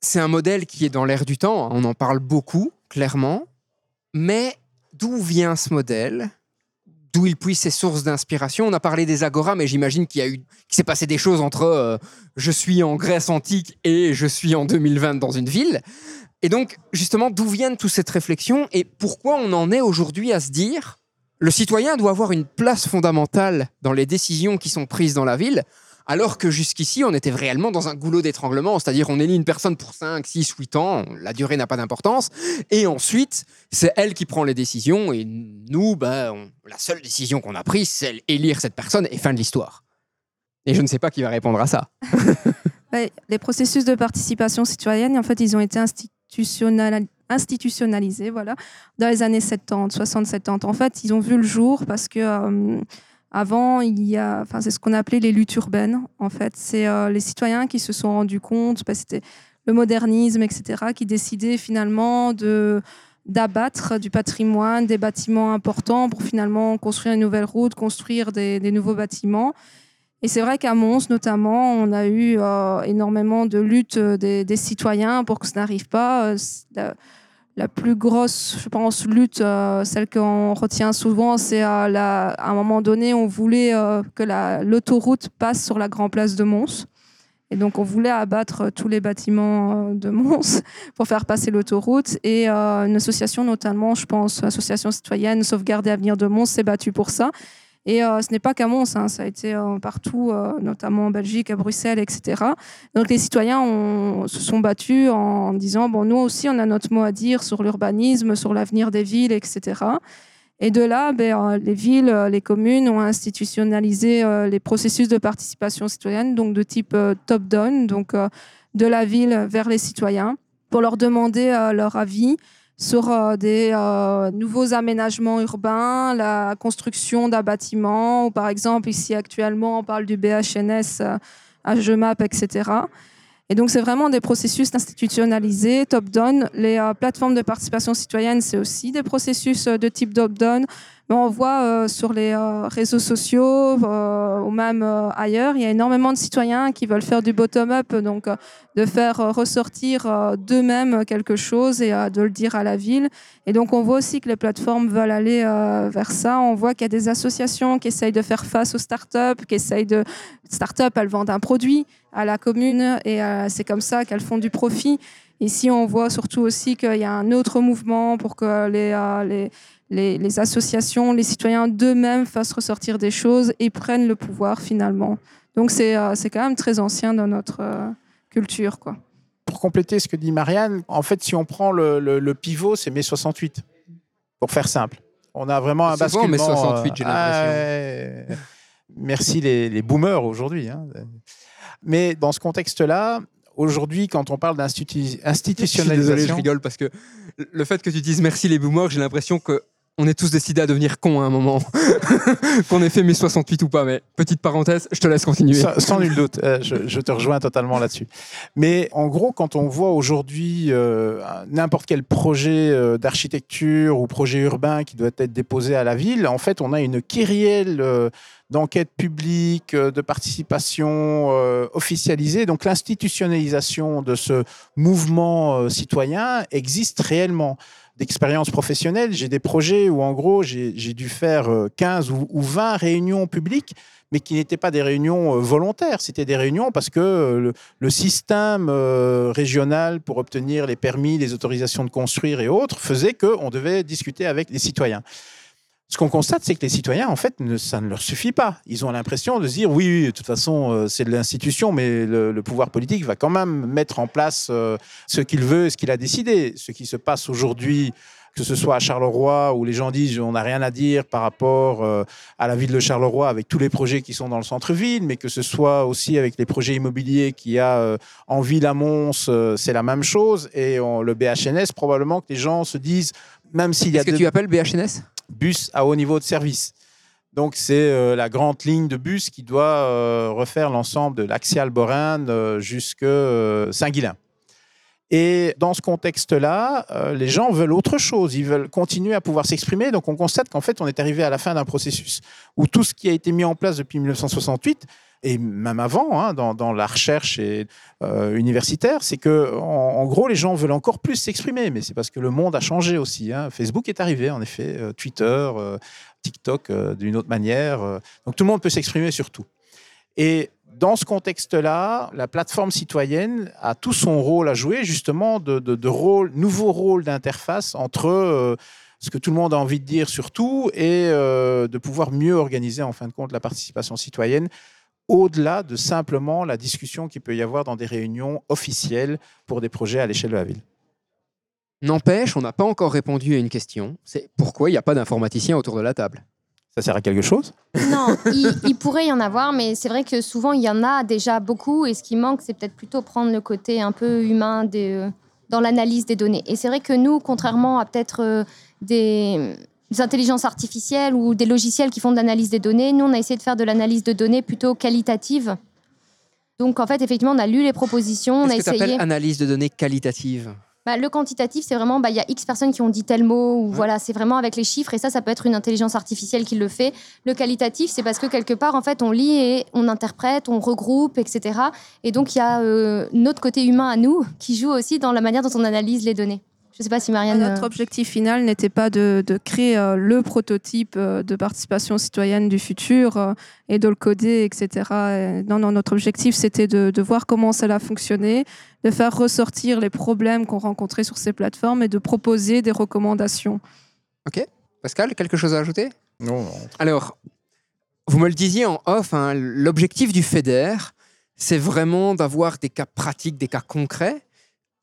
C'est un modèle qui est dans l'air du temps, on en parle beaucoup, clairement. Mais d'où vient ce modèle? D'où il puise ses sources d'inspiration. On a parlé des agora, mais j'imagine qu'il y a eu, qu'il s'est passé des choses entre euh, je suis en Grèce antique et je suis en 2020 dans une ville. Et donc, justement, d'où viennent toute cette réflexion et pourquoi on en est aujourd'hui à se dire le citoyen doit avoir une place fondamentale dans les décisions qui sont prises dans la ville alors que jusqu'ici, on était réellement dans un goulot d'étranglement, c'est-à-dire on élit une personne pour 5, 6, 8 ans, la durée n'a pas d'importance, et ensuite, c'est elle qui prend les décisions, et nous, ben, la seule décision qu'on a prise, c'est élire cette personne, et fin de l'histoire. Et je ne sais pas qui va répondre à ça. les processus de participation citoyenne, en fait, ils ont été institutionnalisés voilà, dans les années 70, 60-70. En fait, ils ont vu le jour parce que... Euh, avant, il y a, enfin, c'est ce qu'on appelait les luttes urbaines. En fait, c'est euh, les citoyens qui se sont rendus compte, c'était le modernisme, etc., qui décidaient finalement d'abattre du patrimoine, des bâtiments importants pour finalement construire une nouvelle route, construire des, nouveaux bâtiments. Et c'est vrai qu'à Mons, notamment, on a eu euh, énormément de luttes des, des, citoyens pour que ça n'arrive pas. Euh, la plus grosse, je pense, lutte, euh, celle qu'on retient souvent, c'est à, à, un moment donné, on voulait euh, que l'autoroute passe sur la Grand Place de Mons. Et donc, on voulait abattre tous les bâtiments euh, de Mons pour faire passer l'autoroute. Et une association, notamment, je pense, Association citoyenne Sauvegarde et Avenir de Mons, s'est battue pour ça. Et euh, ce n'est pas qu'à Mons, hein, ça a été euh, partout, euh, notamment en Belgique, à Bruxelles, etc. Donc les citoyens se sont battus en disant, bon, nous aussi, on a notre mot à dire sur l'urbanisme, sur l'avenir des villes, etc. Et de là, ben, les villes, les communes ont institutionnalisé les processus de participation citoyenne, donc de type top-down, donc de la ville vers les citoyens, pour leur demander leur avis sur euh, des euh, nouveaux aménagements urbains, la construction d'un bâtiment, ou par exemple ici actuellement on parle du BHNS euh, etc. Et donc c'est vraiment des processus institutionnalisés, top-down. Les plateformes de participation citoyenne, c'est aussi des processus de type top-down, Mais on voit euh, sur les euh, réseaux sociaux euh, ou même ailleurs, il y a énormément de citoyens qui veulent faire du bottom-up, donc de faire ressortir d'eux-mêmes quelque chose et de le dire à la ville. Et donc on voit aussi que les plateformes veulent aller vers ça. On voit qu'il y a des associations qui essayent de faire face aux startups, qui essayent de... Startups, elles vendent un produit à la commune et c'est comme ça qu'elles font du profit. Ici, on voit surtout aussi qu'il y a un autre mouvement pour que les, les, les associations, les citoyens d'eux-mêmes fassent ressortir des choses et prennent le pouvoir finalement. Donc c'est euh, c'est quand même très ancien dans notre euh, culture. Quoi. Pour compléter ce que dit Marianne, en fait, si on prend le, le- le pivot, c'est mai 68, pour faire simple. On a vraiment un mai basculement. 68, j'ai euh, l'impression. ouais. Merci les, les boomers aujourd'hui. hein. Mais dans ce contexte-là, aujourd'hui, quand on parle d'institu- Je suis désolé, je rigole parce que le fait que tu dises merci les boomers, j'ai l'impression que on est tous décidés à devenir cons à un moment. Qu'on ait fait mai 68 ou pas, mais petite parenthèse, je te laisse continuer. Sans, nul doute, euh, je, te rejoins totalement là-dessus. Mais en gros, quand on voit aujourd'hui euh, n'importe quel projet euh, d'architecture ou projet urbain qui doit être déposé à la ville, en fait, on a une kyrielle euh, d'enquêtes publiques, euh, de participation euh, officialisée. Donc l'institutionnalisation de ce mouvement citoyen existe réellement d'expérience professionnelle, j'ai des projets où, en gros, j'ai dû faire euh, 15 ou, ou 20 réunions publiques, mais qui n'étaient pas des réunions euh, volontaires. C'était des réunions parce que euh, le, système euh, régional pour obtenir les permis, les autorisations de construire et autres faisait qu'on devait discuter avec les citoyens. Ce qu'on constate, c'est que les citoyens, en fait, ne- ça ne leur suffit pas. Ils ont l'impression de se dire, oui, oui, de toute façon, euh, c'est de l'institution, mais le, le pouvoir politique va quand même mettre en place euh, ce qu'il veut, ce qu'il a décidé. Ce qui se passe aujourd'hui, que ce soit à Charleroi, où les gens disent, on n'a rien à dire par rapport euh, à la ville de Charleroi avec tous les projets qui sont dans le centre-ville, mais que ce soit aussi avec les projets immobiliers qu'il y a en ville à Mons, c'est la même chose. Et on- le BHNS, probablement que les gens se disent, même s'il y a Est-ce que tu appelles BHNS bus à haut niveau de service. Donc, c'est euh, la grande ligne de bus qui doit euh, refaire l'ensemble de l'axial Borane euh, jusque Saint-Guilain. Et dans ce contexte-là, euh, les gens veulent autre chose. Ils veulent continuer à pouvoir s'exprimer. Donc, on constate qu'en fait, on est arrivé à la fin d'un processus où tout ce qui a été mis en place depuis 1968 et même avant, hein, dans, la recherche et, euh, universitaire, c'est que, en, gros, les gens veulent encore plus s'exprimer. Mais c'est parce que le monde a changé aussi. hein. Facebook est arrivé, en effet, euh, Twitter, TikTok d'une autre manière. donc tout le monde peut s'exprimer sur tout. Et dans ce contexte-là, la plateforme citoyenne a tout son rôle à jouer, justement, de, de, de nouveau rôle d'interface entre euh, ce que tout le monde a envie de dire sur tout et euh, de pouvoir mieux organiser, en fin de compte, la participation citoyenne au-delà de simplement la discussion qu'il peut y avoir dans des réunions officielles pour des projets à l'échelle de la ville. N'empêche, on n'a pas encore répondu à une question. C'est pourquoi il n'y a pas d'informaticien autour de la table Ça sert à quelque chose? Non, il, il pourrait y en avoir, mais c'est vrai que souvent il y en a déjà beaucoup, et ce qui manque, c'est peut-être plutôt prendre le côté un peu humain des, dans l'analyse des données. Et c'est vrai que nous, contrairement à peut-être euh, des, des intelligences artificielles ou des logiciels qui font de l'analyse des données, nous, on a essayé de faire de l'analyse de données plutôt qualitative. Donc en fait, effectivement, on a lu les propositions, on a Qu'est-ce que tu essayé. appelles analyse de données qualitative? Bah, le quantitatif, c'est vraiment, bah, il y a X personnes qui ont dit tel mot, ou voilà, c'est vraiment avec les chiffres, et ça, ça peut être une intelligence artificielle qui le fait. Le qualitatif, c'est parce que quelque part, en fait, on lit et on interprète, on regroupe, etc. Et donc, il y a euh, notre côté humain à nous qui joue aussi dans la manière dont on analyse les données. Je ne sais pas si Marianne. Notre euh, objectif final n'était pas de, de créer euh, le prototype euh, de participation citoyenne du futur euh, et de le coder, etc. Non, non, notre objectif, c'était de, de voir comment cela fonctionnait, de faire ressortir les problèmes qu'on rencontrait sur ces plateformes et de proposer des recommandations. Pascal, quelque chose à ajouter? Non, non. Alors, vous me le disiez en off, hein, l'objectif du FEDER, c'est vraiment d'avoir des cas pratiques, des cas concrets.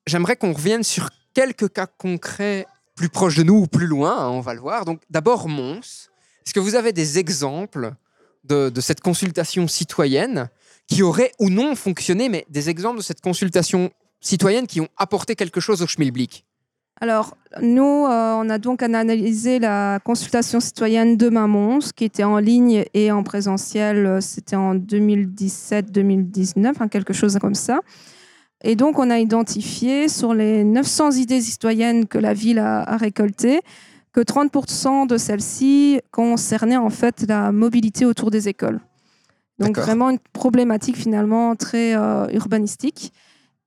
J'aimerais qu'on revienne sur quelques cas concrets plus proches de nous ou plus loin, hein, on va le voir. Donc, d'abord, Mons. Est-ce que vous avez des exemples de, cette consultation citoyenne qui auraient ou non fonctionné, mais des exemples de cette consultation citoyenne qui ont apporté quelque chose au Schmilblick? Alors, nous, euh, on a donc analysé la consultation citoyenne de Mons, qui était en ligne et en présentiel. euh, C'était en 2017-2019, hein, quelque chose comme ça. Et donc, on a identifié sur les 900 idées citoyennes que la ville a, a récoltées, que 30% de celles-ci concernaient en fait la mobilité autour des écoles. Donc vraiment une problématique finalement très euh, urbanistique.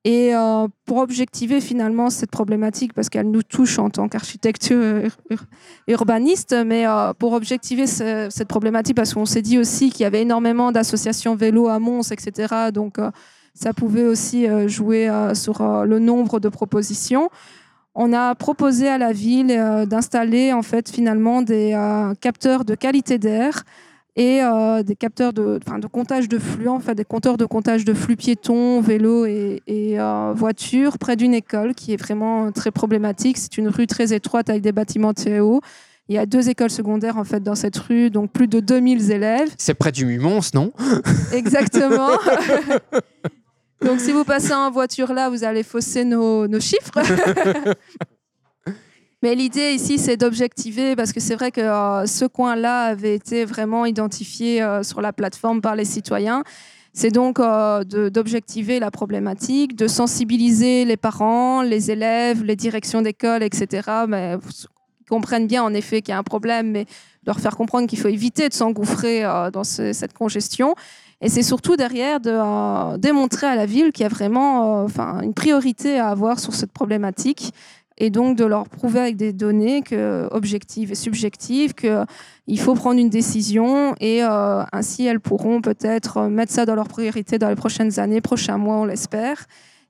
Et euh, pour objectiver finalement cette problématique, parce qu'elle nous touche en tant qu'architecte ur- ur- urbaniste, mais euh, pour objectiver ce- cette problématique, parce qu'on s'est dit aussi qu'il y avait énormément d'associations vélo à Mons, etc. Donc ça pouvait aussi euh, jouer euh, sur euh, le nombre de propositions. On a proposé à la ville d'installer en fait finalement des capteurs de qualité d'air et euh, des capteurs de, comptage de flux, en fait, des compteurs de comptage de flux piétons, vélos et, et, euh, voitures près d'une école qui est vraiment très problématique. C'est une rue très étroite avec des bâtiments très hauts. Il y a deux écoles secondaires en fait dans cette rue, donc plus de 2000 élèves. C'est près du Mumons, non? Exactement. Donc, si vous passez en voiture là, vous allez fausser nos, nos chiffres. Mais l'idée ici, c'est d'objectiver parce que c'est vrai que euh, ce coin-là avait été vraiment identifié euh, sur la plateforme par les citoyens. C'est donc euh, de- d'objectiver la problématique, de sensibiliser les parents, les élèves, les directions d'école, etc. Mais ils comprennent bien en effet qu'il y a un problème, mais leur faire comprendre qu'il faut éviter de s'engouffrer dans ce- cette congestion. Et c'est surtout derrière de euh, démontrer à la ville qu'il y a vraiment euh, une priorité à avoir sur cette problématique et donc de leur prouver avec des données que, objectives et subjectives qu'il faut prendre une décision et euh, ainsi elles pourront peut-être euh, mettre ça dans leur priorité dans les prochaines années, prochains mois, on l'espère.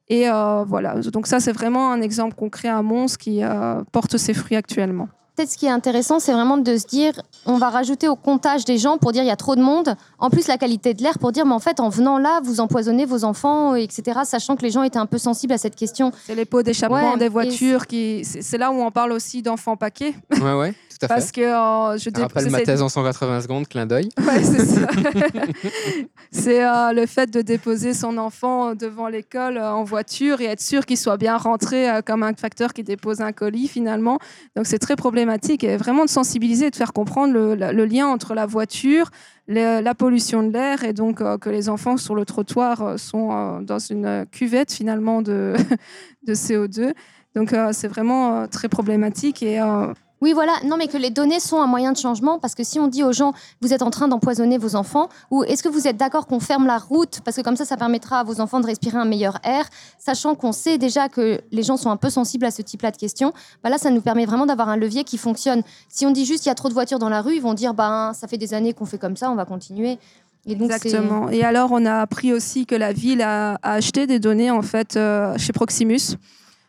Et euh, voilà, donc ça c'est vraiment un exemple concret à Mons qui euh, porte ses fruits actuellement. Peut-être ce qui est intéressant, c'est vraiment de se dire, on va rajouter au comptage des gens pour dire il y a trop de monde. En plus, la qualité de l'air pour dire, mais en fait, en venant là, vous empoisonnez vos enfants, etc. Sachant que les gens étaient un peu sensibles à cette question. C'est les pots d'échappement Ouais, des voitures qui. C'est c'est là où on parle aussi d'enfants paquets. Ouais, ouais, tout à Parce fait. que je rappelle ma thèse en 180 secondes, clin d'œil. Ouais, c'est ça. c'est euh, le fait de déposer son enfant devant l'école euh, en voiture et être sûr qu'il soit bien rentré euh, comme un facteur qui dépose un colis finalement. Donc c'est très problématique et vraiment de sensibiliser et de faire comprendre le, lien entre la voiture, le- la pollution de l'air et donc que les enfants sur le trottoir sont dans une cuvette finalement de, de CO2. Donc euh, c'est vraiment euh, très problématique et euh, Oui, voilà. Non, mais que les données sont un moyen de changement parce que si on dit aux gens, vous êtes en train d'empoisonner vos enfants, ou est-ce que vous êtes d'accord qu'on ferme la route parce que comme ça, ça permettra à vos enfants de respirer un meilleur air, sachant qu'on sait déjà que les gens sont un peu sensibles à ce type-là de questions. Bah là, ça nous permet vraiment d'avoir un levier qui fonctionne. Si on dit juste il y a trop de voitures dans la rue, ils vont dire ben ça fait des années qu'on fait comme ça, on va continuer. Exactement. Et alors, on a appris aussi que la ville a, a acheté des données en fait euh, chez Proximus,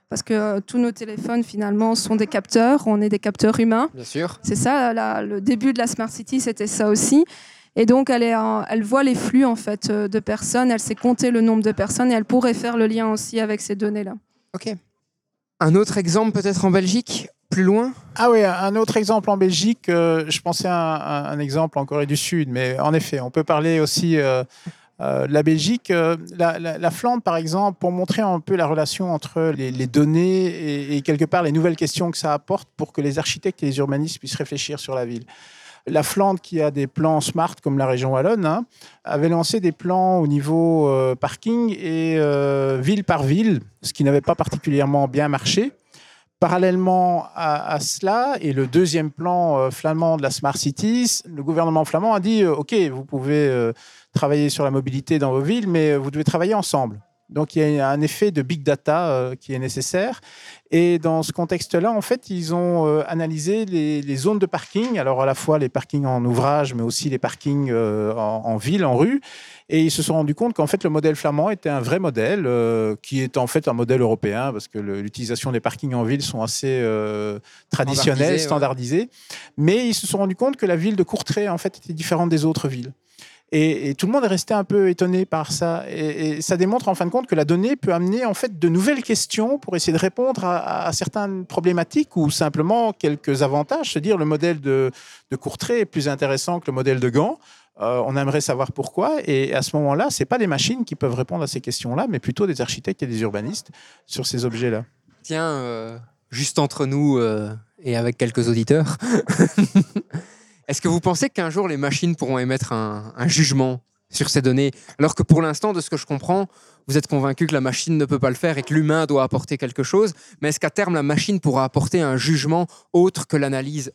parce que euh, tous nos téléphones finalement sont des capteurs. On est des capteurs humains. Bien sûr. C'est ça, la- le début de la smart city, c'était ça aussi. Et donc, elle, est, en- elle voit les flux en fait euh, de personnes. Elle sait compter le nombre de personnes et elle pourrait faire le lien aussi avec ces données-là. Ok. Un autre exemple peut-être en Belgique, plus loin? Ah oui, un autre exemple en Belgique, euh, je pensais à un, un exemple en Corée du Sud, mais en effet, on peut parler aussi euh, euh, la Belgique. euh, la, la- la Flandre, par exemple, pour montrer un peu la relation entre les, données et, quelque part les nouvelles questions que ça apporte pour que les architectes et les urbanistes puissent réfléchir sur la ville. La Flandre, qui a des plans smart comme la région wallonne, hein, avait lancé des plans au niveau euh, parking et ville par ville, ce qui n'avait pas particulièrement bien marché. Parallèlement à, à cela, et le deuxième plan flamand de la Smart Cities, le gouvernement flamand a dit OK, vous pouvez travailler sur la mobilité dans vos villes, mais euh, vous devez travailler ensemble. Donc il y a un effet de big data euh, qui est nécessaire. Et dans ce contexte-là, en fait, ils ont euh, analysé les, les zones de parking, alors à la fois les parkings en ouvrage, mais aussi les parkings euh, en, en ville, en rue. Et ils se sont rendus compte qu'en fait, le modèle flamand était un vrai modèle, qui est en fait un modèle européen, parce que l'utilisation des parkings en ville sont assez traditionnels, Standardisés, ouais. standardisés. Mais ils se sont rendus compte que la ville de Courtrai, en fait, était différente des autres villes. Et, tout le monde est resté un peu étonné par ça. Et, ça démontre en fin de compte que la donnée peut amener en fait de nouvelles questions pour essayer de répondre à, certaines problématiques ou simplement quelques avantages. Se dire le modèle de, de Courtrai est plus intéressant que le modèle de Gand. Euh, on aimerait savoir pourquoi. Et à ce moment-là, c'est pas des machines qui peuvent répondre à ces questions-là, mais plutôt des architectes et des urbanistes sur ces objets-là. Tiens, euh, juste entre nous euh, et avec quelques auditeurs, est-ce que vous pensez qu'un jour les machines pourront émettre un, jugement sur ces données? Alors que pour l'instant, de ce que je comprends, vous êtes convaincu que la machine ne peut pas le faire et que l'humain doit apporter quelque chose. Mais est-ce qu'à terme, la machine pourra apporter un jugement autre que l'analyse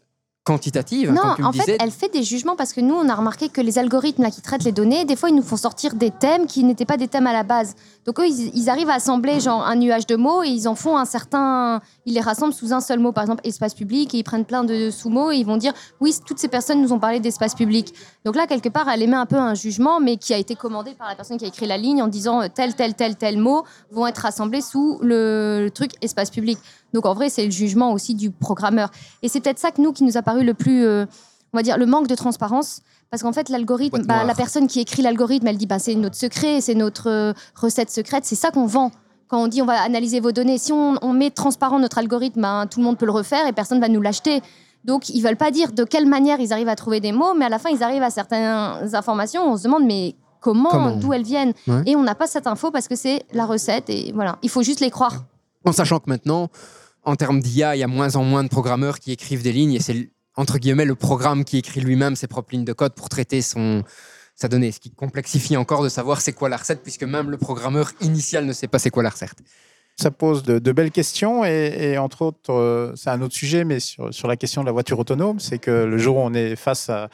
quantitative hein, Non, comme tu me en fait, disais elle fait des jugements parce que nous, on a remarqué que les algorithmes là, qui traitent les données, des fois, ils nous font sortir des thèmes qui n'étaient pas des thèmes à la base. Donc, eux, ils, ils arrivent à assembler genre un nuage de mots et ils en font un certain. Ils les rassemblent sous un seul mot, par exemple, espace public, et ils prennent plein de sous-mots et ils vont dire oui, toutes ces personnes nous ont parlé d'espace public. Donc là, quelque part, elle émet un peu un jugement, mais qui a été commandé par la personne qui a écrit la ligne en disant euh, tel, tel, tel, tel mot vont être rassemblés sous le, le truc espace public. Donc en vrai, c'est le jugement aussi du programmeur. Et c'est peut-être ça que nous qui nous a paru le plus, euh, on va dire, le manque de transparence. Parce qu'en fait, l'algorithme, bah, la personne qui écrit l'algorithme, elle dit bah, c'est notre secret, c'est notre euh, recette secrète, c'est ça qu'on vend. Quand on dit on va analyser vos données, si on, on met transparent notre algorithme, ben, tout le monde peut le refaire et personne va nous l'acheter. Donc ils veulent pas dire de quelle manière ils arrivent à trouver des mots, mais à la fin ils arrivent à certaines informations. On se demande mais comment, Comment d'où elles viennent Ouais. Et on n'a pas cette info parce que c'est la recette et voilà. Il faut juste les croire. En sachant que maintenant, en termes d'IA, il y a moins en moins de programmeurs qui écrivent des lignes et c'est entre guillemets le programme qui écrit lui-même ses propres lignes de code pour traiter son sa donnée, ce qui complexifie encore de savoir c'est quoi la recette puisque même le programmeur initial ne sait pas c'est quoi la recette. Ça pose de, belles questions et, et entre autres, euh, c'est un autre sujet, mais sur, sur la question de la voiture autonome, c'est que le jour où on est face à,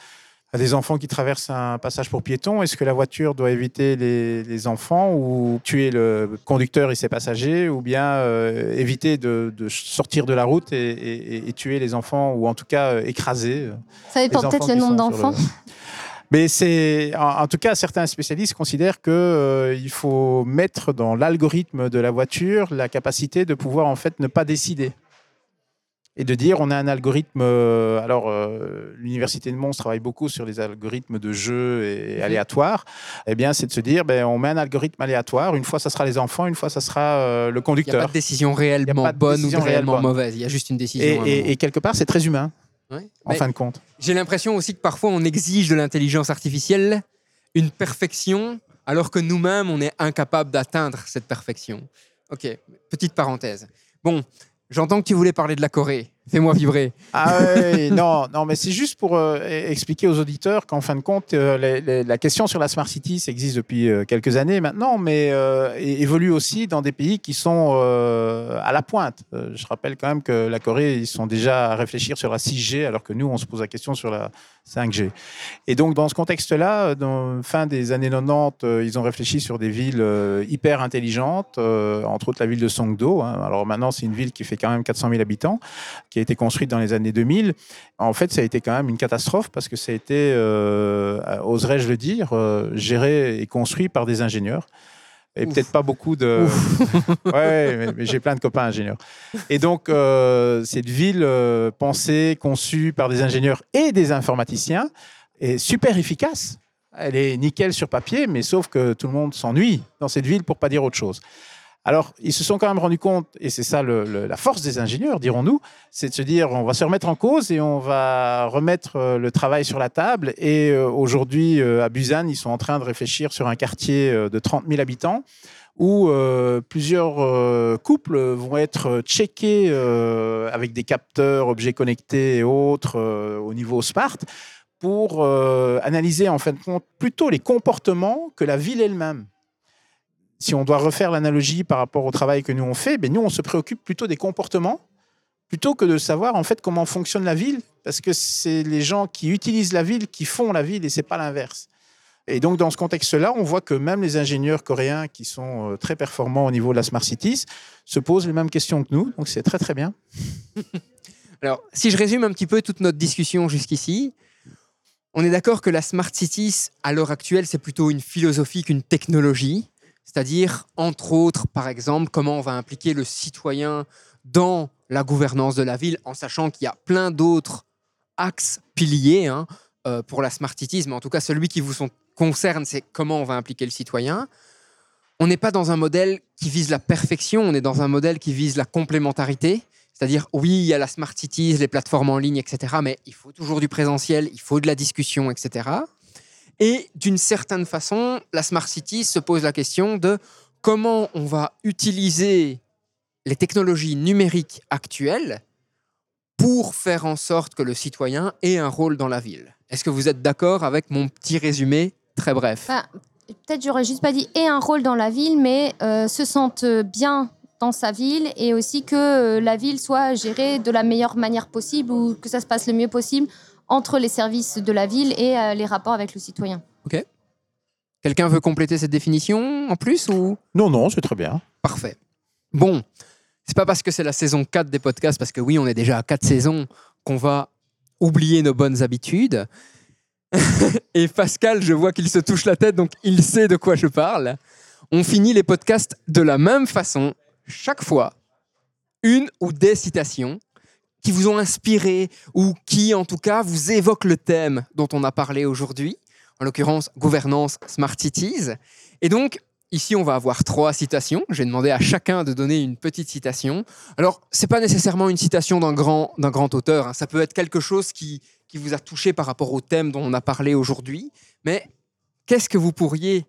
à des enfants qui traversent un passage pour piétons, est-ce que la voiture doit éviter les, les enfants ou tuer le conducteur et ses passagers ou bien euh, éviter de, de sortir de la route et, et- et tuer les enfants ou en tout cas euh, écraser euh, Ça dépend peut-être le nombre d'enfants. le- Mais c'est, en, en tout cas, certains spécialistes considèrent que euh, il faut mettre dans l'algorithme de la voiture la capacité de pouvoir en fait ne pas décider et de dire on a un algorithme. euh, alors, euh, l'université de Mons travaille beaucoup sur les algorithmes de jeu et aléatoires. Eh bien, c'est de se dire ben, on met un algorithme aléatoire. Une fois, ça sera les enfants. Une fois, ça sera euh, le Il n'y a conducteur. pas de décision réellement de bonne décision ou réellement bonne. mauvaise, il y a juste une décision. Et, quelque part, c'est très humain Ouais. en Mais fin de compte. J'ai l'impression aussi que parfois on exige de l'intelligence artificielle une perfection alors que nous-mêmes on est incapable d'atteindre cette perfection. Ok, petite parenthèse. Bon, j'entends que tu voulais parler de la Corée. Fais-moi vibrer. Ah oui, non, non, mais c'est juste pour euh, expliquer aux auditeurs qu'en fin de compte, euh, la question sur la Smart City, ça existe depuis euh, quelques années maintenant, mais évolue aussi dans des pays qui sont à la pointe. Je rappelle quand même que la Corée, ils sont déjà à réfléchir sur la 6G, alors que nous, on se pose la question sur la 5G. Et donc, dans ce contexte-là, fin des années 90, euh, ils ont réfléchi sur des villes hyper intelligentes, entre autres la ville de Songdo. hein. Alors maintenant, c'est une ville qui fait quand même 400 000 habitants qui a été construite dans les années 2000. En fait, ça a été quand même une catastrophe parce que ça a été, euh, oserais-je le dire, euh, géré et construit par des ingénieurs. Et peut-être pas beaucoup de. ouais, mais, mais j'ai plein de copains ingénieurs. Et donc, euh, cette ville pensée, conçue par des ingénieurs et des informaticiens est super efficace. Elle est nickel sur papier, mais sauf que tout le monde s'ennuie dans cette ville pour pas dire autre chose. Alors, ils se sont quand même rendus compte, et c'est ça la force des ingénieurs, dirons-nous, c'est de se dire on va se remettre en cause et on va remettre euh, le travail sur la table. Et euh, aujourd'hui, euh, à Busan, ils sont en train de réfléchir sur un quartier de 30 000 habitants où plusieurs couples vont être checkés avec des capteurs, objets connectés et autres au niveau smart pour analyser en fin de compte plutôt les comportements que la ville elle-même si on doit refaire l'analogie par rapport au travail que nous on fait, ben nous on se préoccupe plutôt des comportements plutôt que de savoir en fait comment fonctionne la ville, parce que c'est les gens qui utilisent la ville qui font la ville et c'est pas l'inverse. Et donc dans ce contexte-là, on voit que même les ingénieurs coréens qui sont euh, très performants au niveau de la smart cities se posent les mêmes questions que nous, donc c'est très très bien. Alors, si je résume un petit peu toute notre discussion jusqu'ici, on est d'accord que la Smart Cities, à l'heure actuelle, c'est plutôt une philosophie qu'une technologie. C'est-à-dire, entre autres, par exemple, comment on va impliquer le citoyen dans la gouvernance de la ville, en sachant qu'il y a plein d'autres axes piliers hein, euh, pour la Smart mais en tout cas, celui qui vous concerne, c'est comment on va impliquer le citoyen. On n'est pas dans un modèle qui vise la perfection, on est dans un modèle qui vise la complémentarité. C'est-à-dire, oui, il y a la Smart Cities, les plateformes en ligne, etc. Mais il faut toujours du présentiel, il faut de la discussion, etc. Et d'une certaine façon, la Smart City se pose la question de comment on va utiliser les technologies numériques actuelles pour faire en sorte que le citoyen ait un rôle dans la ville. Est-ce que vous êtes d'accord avec mon petit résumé très bref? Peut-être j'aurais juste pas dit et un rôle dans la ville, mais euh, se sentent bien dans sa ville et aussi que euh, la ville soit gérée de la meilleure manière possible ou que ça se passe le mieux possible entre les services de la ville et euh, les rapports avec le citoyen. Quelqu'un veut compléter cette définition en plus ou? Non, non, c'est très bien. Parfait. Bon, c'est pas parce que c'est la saison 4 des podcasts, parce que oui, on est déjà à 4 saisons, qu'on va oublier nos bonnes habitudes. Et Pascal, je vois qu'il se touche la tête, donc il sait de quoi je parle. On finit les podcasts de la même façon, chaque fois. Une ou des citations qui vous ont inspiré ou qui, en tout cas, vous évoquent le thème dont on a parlé aujourd'hui, en l'occurrence gouvernance Smart Cities. Et donc, ici, on va avoir trois citations. J'ai demandé à chacun de donner une petite citation. Alors, c'est pas nécessairement une citation d'un grand, d'un grand auteur. hein. Ça peut être quelque chose qui, qui vous a touché par rapport au thème dont on a parlé aujourd'hui. Mais qu'est-ce que vous pourriez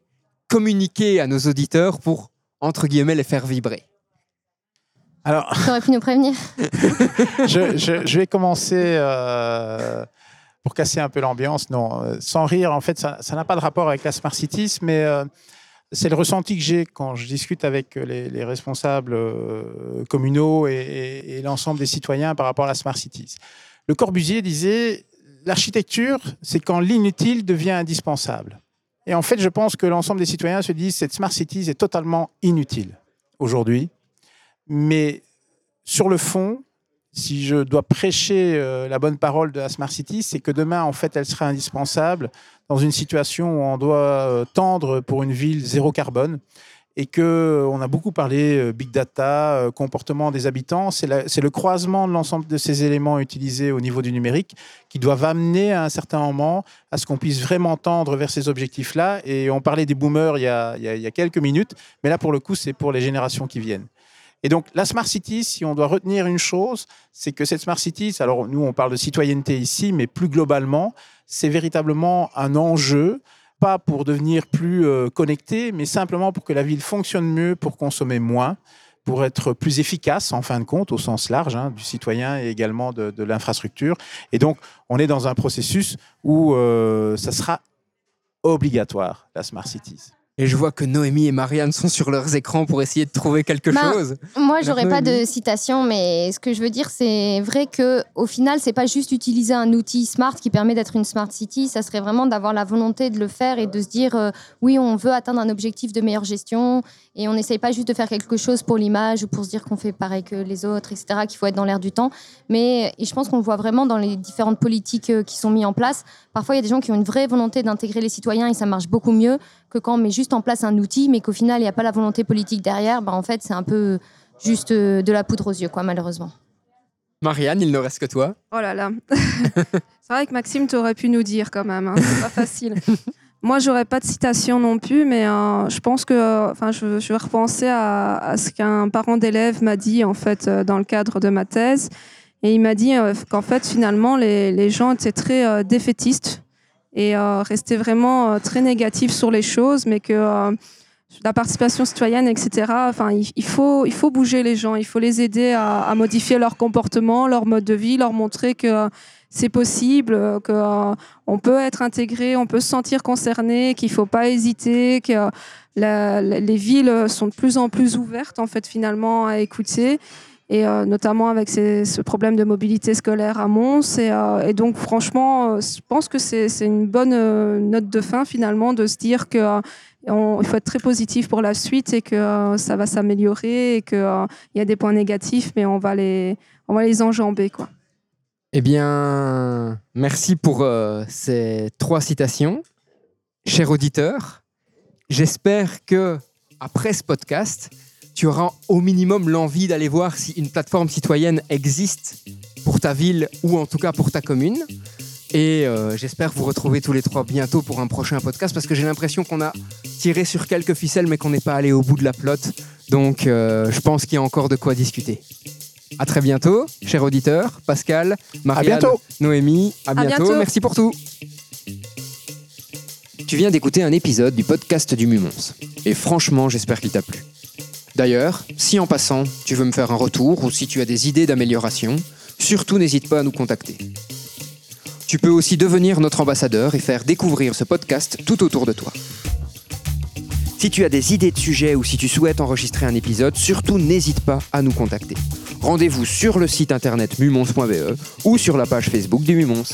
communiquer à nos auditeurs pour, entre guillemets, les faire vibrer? Alors, T'aurais pu nous prévenir. je, je- je vais commencer euh, pour casser un peu l'ambiance. Non, euh, sans rire, en fait, ça ça n'a pas de rapport avec la Smart Cities, mais euh, c'est le ressenti que j'ai quand je discute avec les, les responsables euh, communaux et, et- et l'ensemble des citoyens par rapport à la Smart Cities. Le Corbusier disait l'architecture, c'est quand l'inutile devient indispensable. Et en fait, je pense que l'ensemble des citoyens se disent cette Smart Cities est totalement inutile aujourd'hui. Mais sur le fond, si je dois prêcher euh, la bonne parole de la Smart City, c'est que demain, en fait, elle sera indispensable dans une situation où on doit euh, tendre pour une ville zéro carbone et que euh, on a beaucoup parlé big data, comportement des habitants. C'est le croisement de l'ensemble de ces éléments utilisés au niveau du numérique qui doivent amener à un certain moment à ce qu'on puisse vraiment tendre vers ces objectifs-là. Et on parlait des boomers il y a quelques minutes, mais là, pour le coup, c'est pour les générations qui viennent. Et donc, la Smart City, si on doit retenir une chose, c'est que cette Smart City, alors nous, on parle de citoyenneté ici, mais plus globalement, c'est véritablement un enjeu, pas pour devenir plus euh, connecté, mais simplement pour que la ville fonctionne mieux, pour consommer moins, pour être plus efficace, en fin de compte, au sens large, hein, du citoyen et également de, l'infrastructure. Et donc, on est dans un processus où euh, ça sera obligatoire, la Smart Cities. Et je vois que Noémie et Marianne sont sur leurs écrans pour essayer de trouver quelque Ben, chose. Moi, j'aurais pas de citation, mais ce que je veux dire, c'est vrai que au final, c'est pas juste utiliser un outil smart qui permet d'être une smart city. Ça serait vraiment d'avoir la volonté de le faire et de se dire, euh, oui, on veut atteindre un objectif de meilleure gestion et on n'essaye pas juste de faire quelque chose pour l'image ou pour se dire qu'on fait pareil que les autres, etc. Qu'il faut être dans l'air du temps. Mais je pense qu'on voit vraiment dans les différentes politiques euh, qui sont mises en place. Parfois, il y a des gens qui ont une vraie volonté d'intégrer les citoyens et ça marche beaucoup mieux que quand on met juste en place un outil, mais qu'au final, il n'y a pas la volonté politique derrière. Ben, en fait, c'est un peu juste euh, de la poudre aux yeux, quoi, malheureusement. Marianne, il ne reste que toi. Oh là là. c'est vrai que Maxime, t'aurais pu nous dire quand même. hein. C'est pas facile. Moi, j'aurais pas de citation non plus, mais euh, je pense que, euh, enfin, je, je vais repenser à, à ce qu'un parent d'élève m'a dit en fait euh, dans le cadre de ma thèse, et il m'a dit euh, qu'en fait, finalement, les, les gens étaient très euh, défaitistes et euh, restaient vraiment très négatifs sur les choses, mais que la participation citoyenne, etc. Enfin, il, faut, il faut bouger les gens, il faut les aider à, modifier leur comportement, leur mode de vie, leur montrer que c'est possible, euh, que euh, on peut être intégré, on peut se sentir concerné, qu'il faut pas hésiter, que les villes sont de plus en plus ouvertes en fait finalement à écouter. Et euh, notamment avec ce problème de mobilité scolaire à Mons. Et, euh, donc, franchement, euh, je pense que c'est une bonne note de fin, finalement, de se dire que euh, on- il faut être très positif pour la suite et que ça va s'améliorer et qu'il y a des points négatifs, mais on va les, on va les enjamber. Quoi. Eh bien, merci pour ces trois citations. Cher auditeur, j'espère que après ce podcast, tu auras au minimum l'envie d'aller voir si une plateforme citoyenne existe pour ta ville ou en tout cas pour ta commune. Et euh, j'espère vous retrouver tous les trois bientôt pour un prochain podcast parce que j'ai l'impression qu'on a tiré sur quelques ficelles mais qu'on n'est pas allé au bout de la plotte. Donc euh, je pense qu'il y a encore de quoi discuter. À très bientôt, cher auditeur, Pascal, À Marianne, bientôt. Noémie, à bientôt. bientôt. Merci pour tout. Tu viens d'écouter un épisode du podcast du Mumons. Et franchement, j'espère qu'il t'a plu. D'ailleurs, si en passant, tu veux me faire un retour ou si tu as des idées d'amélioration, surtout n'hésite pas à nous contacter. Tu peux aussi devenir notre ambassadeur et faire découvrir ce podcast tout autour de toi. Si tu as des idées de sujets ou si tu souhaites enregistrer un épisode, surtout n'hésite pas à nous contacter. Rendez-vous sur le site internet mumons.be ou sur la page Facebook du Mumons.